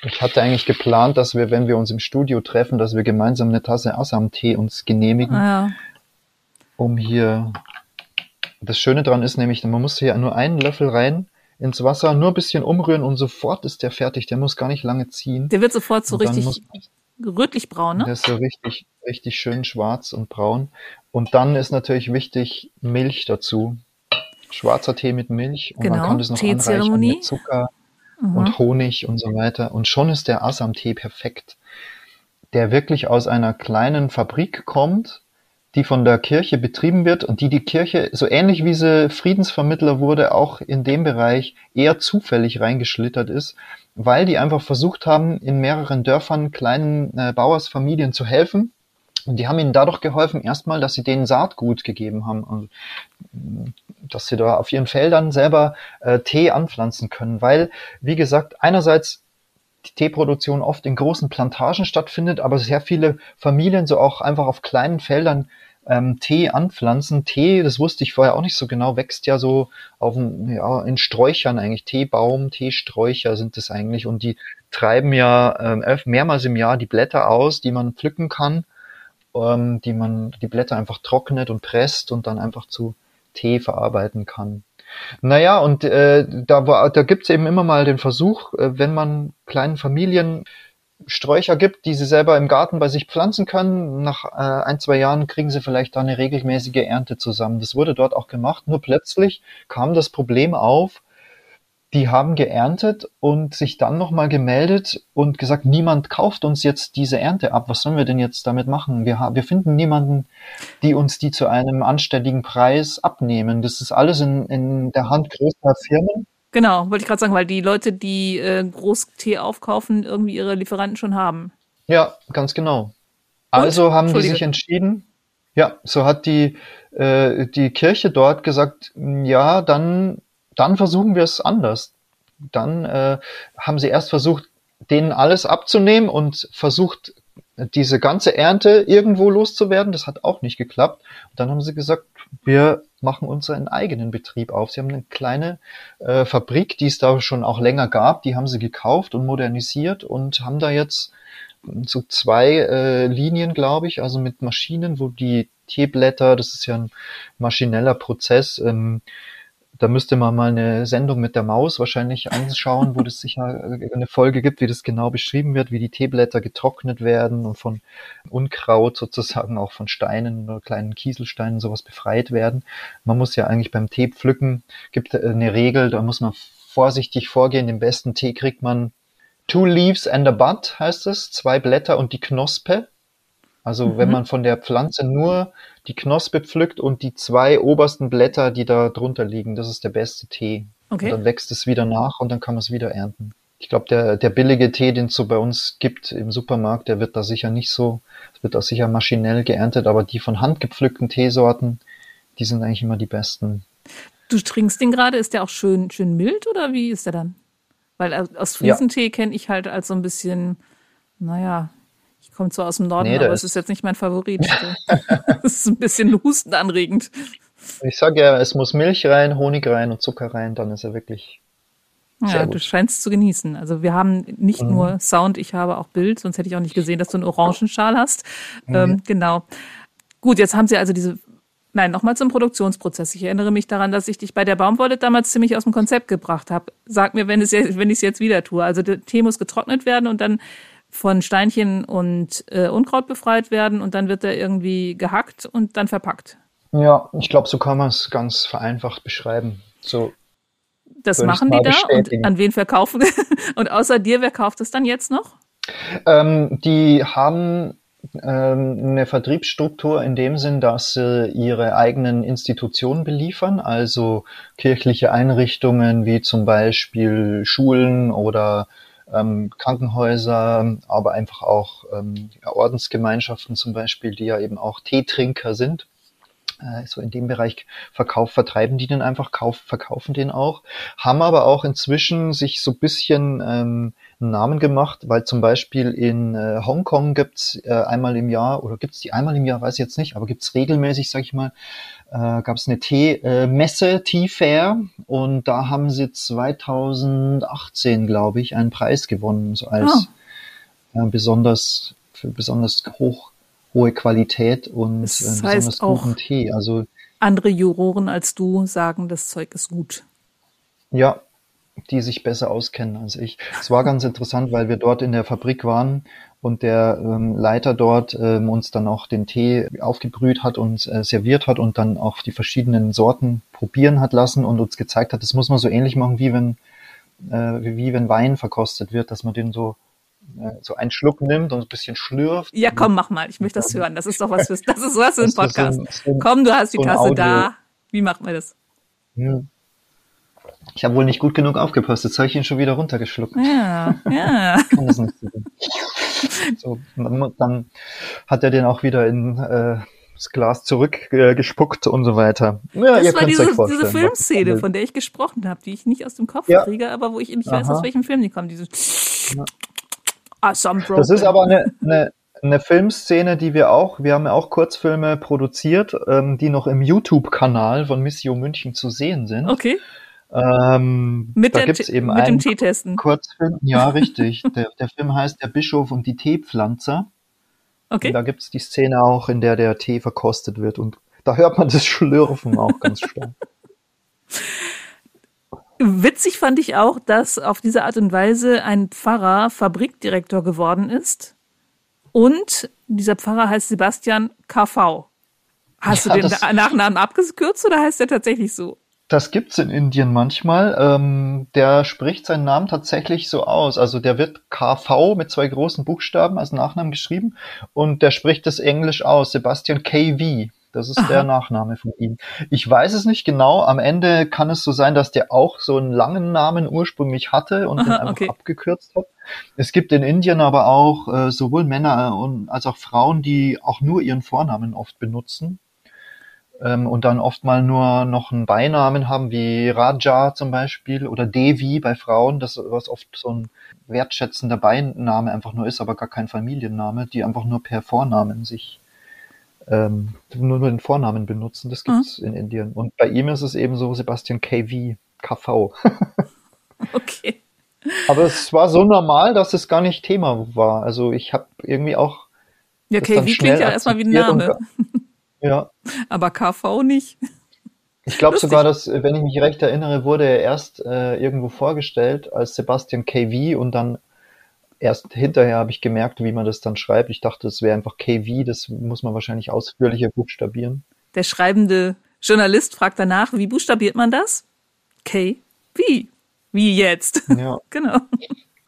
Ich hatte eigentlich geplant, dass wir, wenn wir uns im Studio treffen, dass wir gemeinsam eine Tasse Assam-Tee uns genehmigen, Ah, ja. um hier. Das Schöne dran ist nämlich, man muss hier nur einen Löffel rein ins Wasser, nur ein bisschen umrühren und sofort ist der fertig. Der muss gar nicht lange ziehen. Der wird sofort so richtig rötlich braun, Der ne? ist so richtig, richtig schön schwarz und braun. Und dann ist natürlich wichtig Milch dazu. Schwarzer Tee mit Milch und man Genau, kann das noch anreichern mit Zucker Mhm. und Honig und so weiter. Und schon ist der Assam-Tee perfekt, der wirklich aus einer kleinen Fabrik kommt, die von der Kirche betrieben wird und die die Kirche, so ähnlich wie sie Friedensvermittler wurde, auch in dem Bereich eher zufällig reingeschlittert ist, weil die einfach versucht haben, in mehreren Dörfern kleinen äh, Bauersfamilien zu helfen. Und die haben ihnen dadurch geholfen, erstmal, dass sie denen Saatgut gegeben haben. Also, dass sie da auf ihren Feldern selber äh, Tee anpflanzen können, weil, wie gesagt, einerseits die Teeproduktion oft in großen Plantagen stattfindet, aber sehr viele Familien so auch einfach auf kleinen Feldern ähm, Tee anpflanzen. Tee, das wusste ich vorher auch nicht so genau, wächst ja so auf ja, in Sträuchern eigentlich. Teebaum, Teesträucher sind es eigentlich und die treiben ja ähm, mehrmals im Jahr die Blätter aus, die man pflücken kann, ähm, die man die Blätter einfach trocknet und presst und dann einfach zu Tee verarbeiten kann. Naja, und äh, da, war, da gibt's eben immer mal den Versuch, äh, wenn man kleinen Familien Sträucher gibt, die sie selber im Garten bei sich pflanzen können, nach äh, ein, zwei Jahren kriegen sie vielleicht da eine regelmäßige Ernte zusammen. Das wurde dort auch gemacht, nur plötzlich kam das Problem auf, die haben geerntet und sich dann nochmal gemeldet und gesagt, niemand kauft uns jetzt diese Ernte ab. Was sollen wir denn jetzt damit machen? Wir, wir finden niemanden, die uns die zu einem anständigen Preis abnehmen. Das ist alles in, in der Hand größerer Firmen. Genau, wollte ich gerade sagen, weil die Leute, die äh, Großtee aufkaufen, irgendwie ihre Lieferanten schon haben. Ja, ganz genau. Also haben die sich entschieden, ja, so hat die, äh, die Kirche dort gesagt, ja, dann, dann versuchen wir es anders. Dann äh, haben sie erst versucht, denen alles abzunehmen und versucht, diese ganze Ernte irgendwo loszuwerden. Das hat auch nicht geklappt. Und dann haben sie gesagt, wir machen unseren eigenen Betrieb auf. Sie haben eine kleine äh, Fabrik, die es da schon auch länger gab, die haben sie gekauft und modernisiert und haben da jetzt so zwei äh, Linien, glaube ich, also mit Maschinen, wo die Teeblätter, das ist ja ein maschineller Prozess, ähm, da müsste man mal eine Sendung mit der Maus wahrscheinlich anschauen, wo das sicher eine Folge gibt, wie das genau beschrieben wird, wie die Teeblätter getrocknet werden und von Unkraut sozusagen auch von Steinen oder kleinen Kieselsteinen sowas befreit werden. Man muss ja eigentlich beim Tee pflücken, gibt eine Regel, da muss man vorsichtig vorgehen. Den besten Tee kriegt man Two Leaves and a Bud heißt es, zwei Blätter und die Knospe. Also wenn man von der Pflanze nur die Knospe pflückt und die zwei obersten Blätter, die da drunter liegen, das ist der beste Tee. Okay. Und dann wächst es wieder nach und dann kann man es wieder ernten. Ich glaube, der, der billige Tee, den es so bei uns gibt im Supermarkt, der wird da sicher nicht so, wird da sicher maschinell geerntet, aber die von Hand gepflückten Teesorten, die sind eigentlich immer die besten. Du trinkst den gerade, ist der auch schön, schön mild oder wie ist der dann? Weil aus Friesentee ja. kenne ich halt als so ein bisschen, naja, ich komme zwar aus dem Norden, nee, aber es ist jetzt nicht mein Favorit. das ist ein bisschen hustenanregend. Ich sage ja, es muss Milch rein, Honig rein und Zucker rein, dann ist er wirklich. Ja, du scheinst zu genießen. Also wir haben nicht mhm. nur Sound, ich habe auch Bild, sonst hätte ich auch nicht gesehen, dass du einen Orangenschal hast. Mhm. Ähm, genau. Gut, jetzt haben sie also diese Nein, nochmal zum Produktionsprozess. Ich erinnere mich daran, dass ich dich bei der Baumwolle damals ziemlich aus dem Konzept gebracht habe. Sag mir, wenn, es wenn ich es jetzt wieder tue. Also der Tee muss getrocknet werden und dann von Steinchen und äh, Unkraut befreit werden und dann wird er irgendwie gehackt und dann verpackt. Ja, ich glaube, so kann man es ganz vereinfacht beschreiben. So das machen die da und an wen verkaufen? und außer dir, wer kauft es dann jetzt noch? Ähm, die haben ähm, eine Vertriebsstruktur in dem Sinn, dass sie ihre eigenen Institutionen beliefern, also kirchliche Einrichtungen wie zum Beispiel Schulen oder ähm, Krankenhäuser, aber einfach auch ähm, Ordensgemeinschaften zum Beispiel, die ja eben auch Teetrinker sind. Äh, so in dem Bereich Verkauf vertreiben die den einfach, kauf, verkaufen den auch, haben aber auch inzwischen sich so bisschen ähm, Namen gemacht, weil zum Beispiel in äh, Hongkong gibt's äh, einmal im Jahr, oder gibt's die einmal im Jahr, weiß ich jetzt nicht, aber gibt's regelmäßig, sag ich mal, äh, gab es eine Tee-Messe, äh, Tea Fair, und da haben sie 2018, glaube ich, einen Preis gewonnen, so als oh. äh, besonders für besonders hoch hohe Qualität und das äh, besonders guten Tee. Also andere Juroren als du sagen, das Zeug ist gut. Ja, die sich besser auskennen als ich. Es war ganz interessant, weil wir dort in der Fabrik waren und der ähm, Leiter dort ähm, uns dann auch den Tee aufgebrüht hat und äh, serviert hat und dann auch die verschiedenen Sorten probieren hat lassen und uns gezeigt hat, das muss man so ähnlich machen, wie wenn, äh, wie wenn Wein verkostet wird, dass man den so äh, so einen Schluck nimmt und ein bisschen schlürft. Ja, komm, mach mal. Ich möchte das hören. Das ist doch was fürs, das ist was für ein Podcast. So ein, so ein, komm, du hast die so Tasse da. Wie machen wir das? Ich habe wohl nicht gut genug aufgepasst. Jetzt habe ich ihn schon wieder runtergeschluckt. Ja, ja. So, dann hat er den auch wieder in äh, das Glas zurückgespuckt äh, und so weiter. Ja, das ihr war diese, diese Filmszene, von der ich gesprochen habe, die ich nicht aus dem Kopf ja. kriege, aber wo ich nicht weiß, aus welchem Film die kommen. Diese ja. Awesome das ist aber eine, eine, eine Filmszene, die wir auch, wir haben ja auch Kurzfilme produziert, ähm, die noch im YouTube-Kanal von Missio München zu sehen sind. Okay. Ähm, mit da gibt's eben mit dem Teetesten. Kurzfilm, ja, richtig. der, der Film heißt Der Bischof und die Teepflanzer. Okay. Und da gibt's die Szene auch, in der der Tee verkostet wird und da hört man das Schlürfen auch ganz stark. Witzig fand ich auch, dass auf diese Art und Weise ein Pfarrer Fabrikdirektor geworden ist. Und dieser Pfarrer heißt Sebastian KV. Hast ja, du den Nachnamen abgekürzt oder heißt der tatsächlich so? Das gibt's in Indien manchmal. Ähm, der spricht seinen Namen tatsächlich so aus. Also der wird KV mit zwei großen Buchstaben als Nachnamen geschrieben und der spricht das Englisch aus. Sebastian KV. Das ist Aha. der Nachname von ihm. Ich weiß es nicht genau. Am Ende kann es so sein, dass der auch so einen langen Namen ursprünglich hatte und Aha, den einfach okay. abgekürzt hat. Es gibt in Indien aber auch äh, sowohl Männer und, als auch Frauen, die auch nur ihren Vornamen oft benutzen ähm, und dann oft mal nur noch einen Beinamen haben, wie Raja zum Beispiel oder Devi bei Frauen, das was oft so ein wertschätzender Beiname einfach nur ist, aber gar kein Familienname, die einfach nur per Vornamen sich ähm, nur, nur den Vornamen benutzen. Das gibt's mhm. in Indien. Und bei ihm ist es eben so Sebastian KV, KV. okay. Aber es war so normal, dass es gar nicht Thema war. Also ich habe irgendwie auch. Ja, KV klingt ja erstmal wie ein Name. Ja. Aber KV nicht. Ich glaube sogar, dass, wenn ich mich recht erinnere, wurde er erst äh, irgendwo vorgestellt als Sebastian KV und dann erst hinterher habe ich gemerkt, wie man das dann schreibt. Ich dachte, es wäre einfach KV, das muss man wahrscheinlich ausführlicher buchstabieren. Der schreibende Journalist fragt danach, wie buchstabiert man das? KV. Wie jetzt? Ja. genau.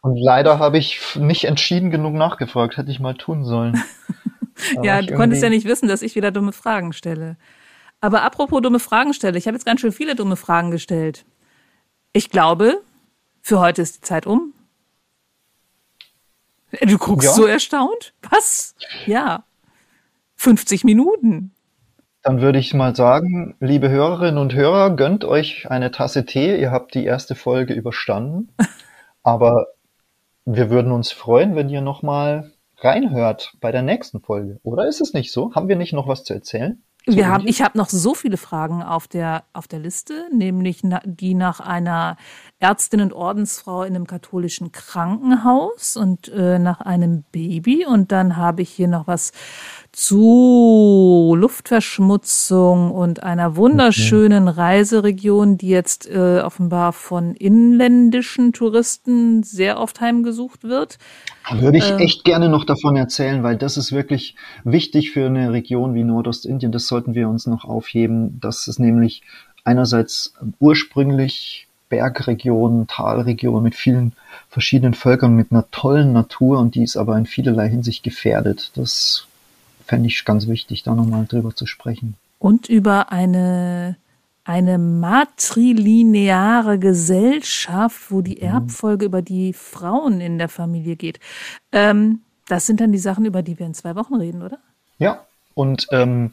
Und leider habe ich nicht entschieden genug nachgefragt, hätte ich mal tun sollen. ja, du konntest ja nicht wissen, dass ich wieder dumme Fragen stelle. Aber apropos dumme Fragen stelle, ich habe jetzt ganz schön viele dumme Fragen gestellt. Ich glaube, für heute ist die Zeit um. Du guckst Ja. so erstaunt. Was? Ja. 50 Minuten. Dann würde ich mal sagen, liebe Hörerinnen und Hörer, gönnt euch eine Tasse Tee. Ihr habt die erste Folge überstanden. Aber wir würden uns freuen, wenn ihr nochmal reinhört bei der nächsten Folge. Oder ist es nicht so? Haben wir nicht noch was zu erzählen? Zu Wir haben, ich habe noch so viele Fragen auf der, auf der Liste, nämlich na, die nach einer Ärztin und Ordensfrau in einem katholischen Krankenhaus und äh, nach einem Baby. Und dann habe ich hier noch was zu Luftverschmutzung und einer wunderschönen Reiseregion, die jetzt äh, offenbar von inländischen Touristen sehr oft heimgesucht wird. Würde ich Ähm. echt gerne noch davon erzählen, weil das ist wirklich wichtig für eine Region wie Nordostindien. Das sollten wir uns noch aufheben. Das ist nämlich einerseits ursprünglich Bergregion, Talregion mit vielen verschiedenen Völkern, mit einer tollen Natur und die ist aber in vielerlei Hinsicht gefährdet. Das fände ich ganz wichtig, da nochmal drüber zu sprechen. und über eine, eine matrilineare Gesellschaft, wo die Erbfolge über die Frauen in der Familie geht. Ähm, das sind dann die Sachen, über die wir in zwei Wochen reden, oder? Ja, und ähm,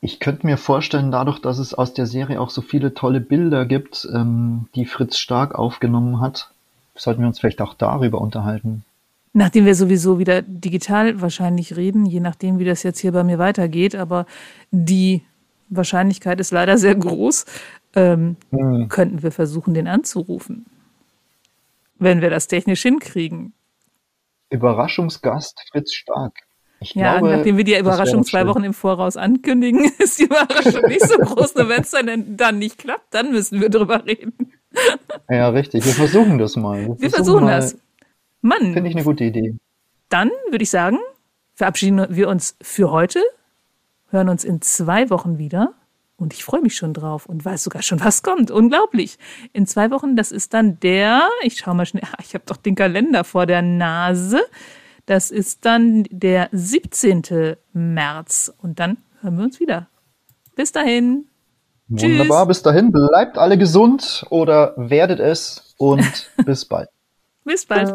ich könnte mir vorstellen, dadurch, dass es aus der Serie auch so viele tolle Bilder gibt, ähm, die Fritz Stark aufgenommen hat, sollten wir uns vielleicht auch darüber unterhalten. Nachdem wir sowieso wieder digital wahrscheinlich reden, je nachdem, wie das jetzt hier bei mir weitergeht, aber die Wahrscheinlichkeit ist leider sehr groß, ähm, Hm. könnten wir versuchen, den anzurufen. Wenn wir das technisch hinkriegen. Überraschungsgast Fritz Stark. Ich Ja, glaube, nachdem wir die Überraschung zwei. Wochen im Voraus ankündigen, ist die Überraschung nicht so groß. Nur wenn es dann, dann nicht klappt, dann müssen wir drüber reden. Ja, richtig. Wir versuchen das mal. Wir versuchen mal. das. Mann, Finde ich eine gute Idee. dann würde ich sagen, verabschieden wir uns für heute, hören uns in zwei Wochen wieder. Und ich freue mich schon drauf und weiß sogar schon, was kommt. Unglaublich. In zwei Wochen, das ist dann der, ich schau mal schnell, ich habe doch den Kalender vor der Nase. Das ist dann der 17. März. Und dann hören wir uns wieder. Bis dahin. Tschüss. Wunderbar. Bis dahin. Bleibt alle gesund oder werdet es und bis bald. Bis bald.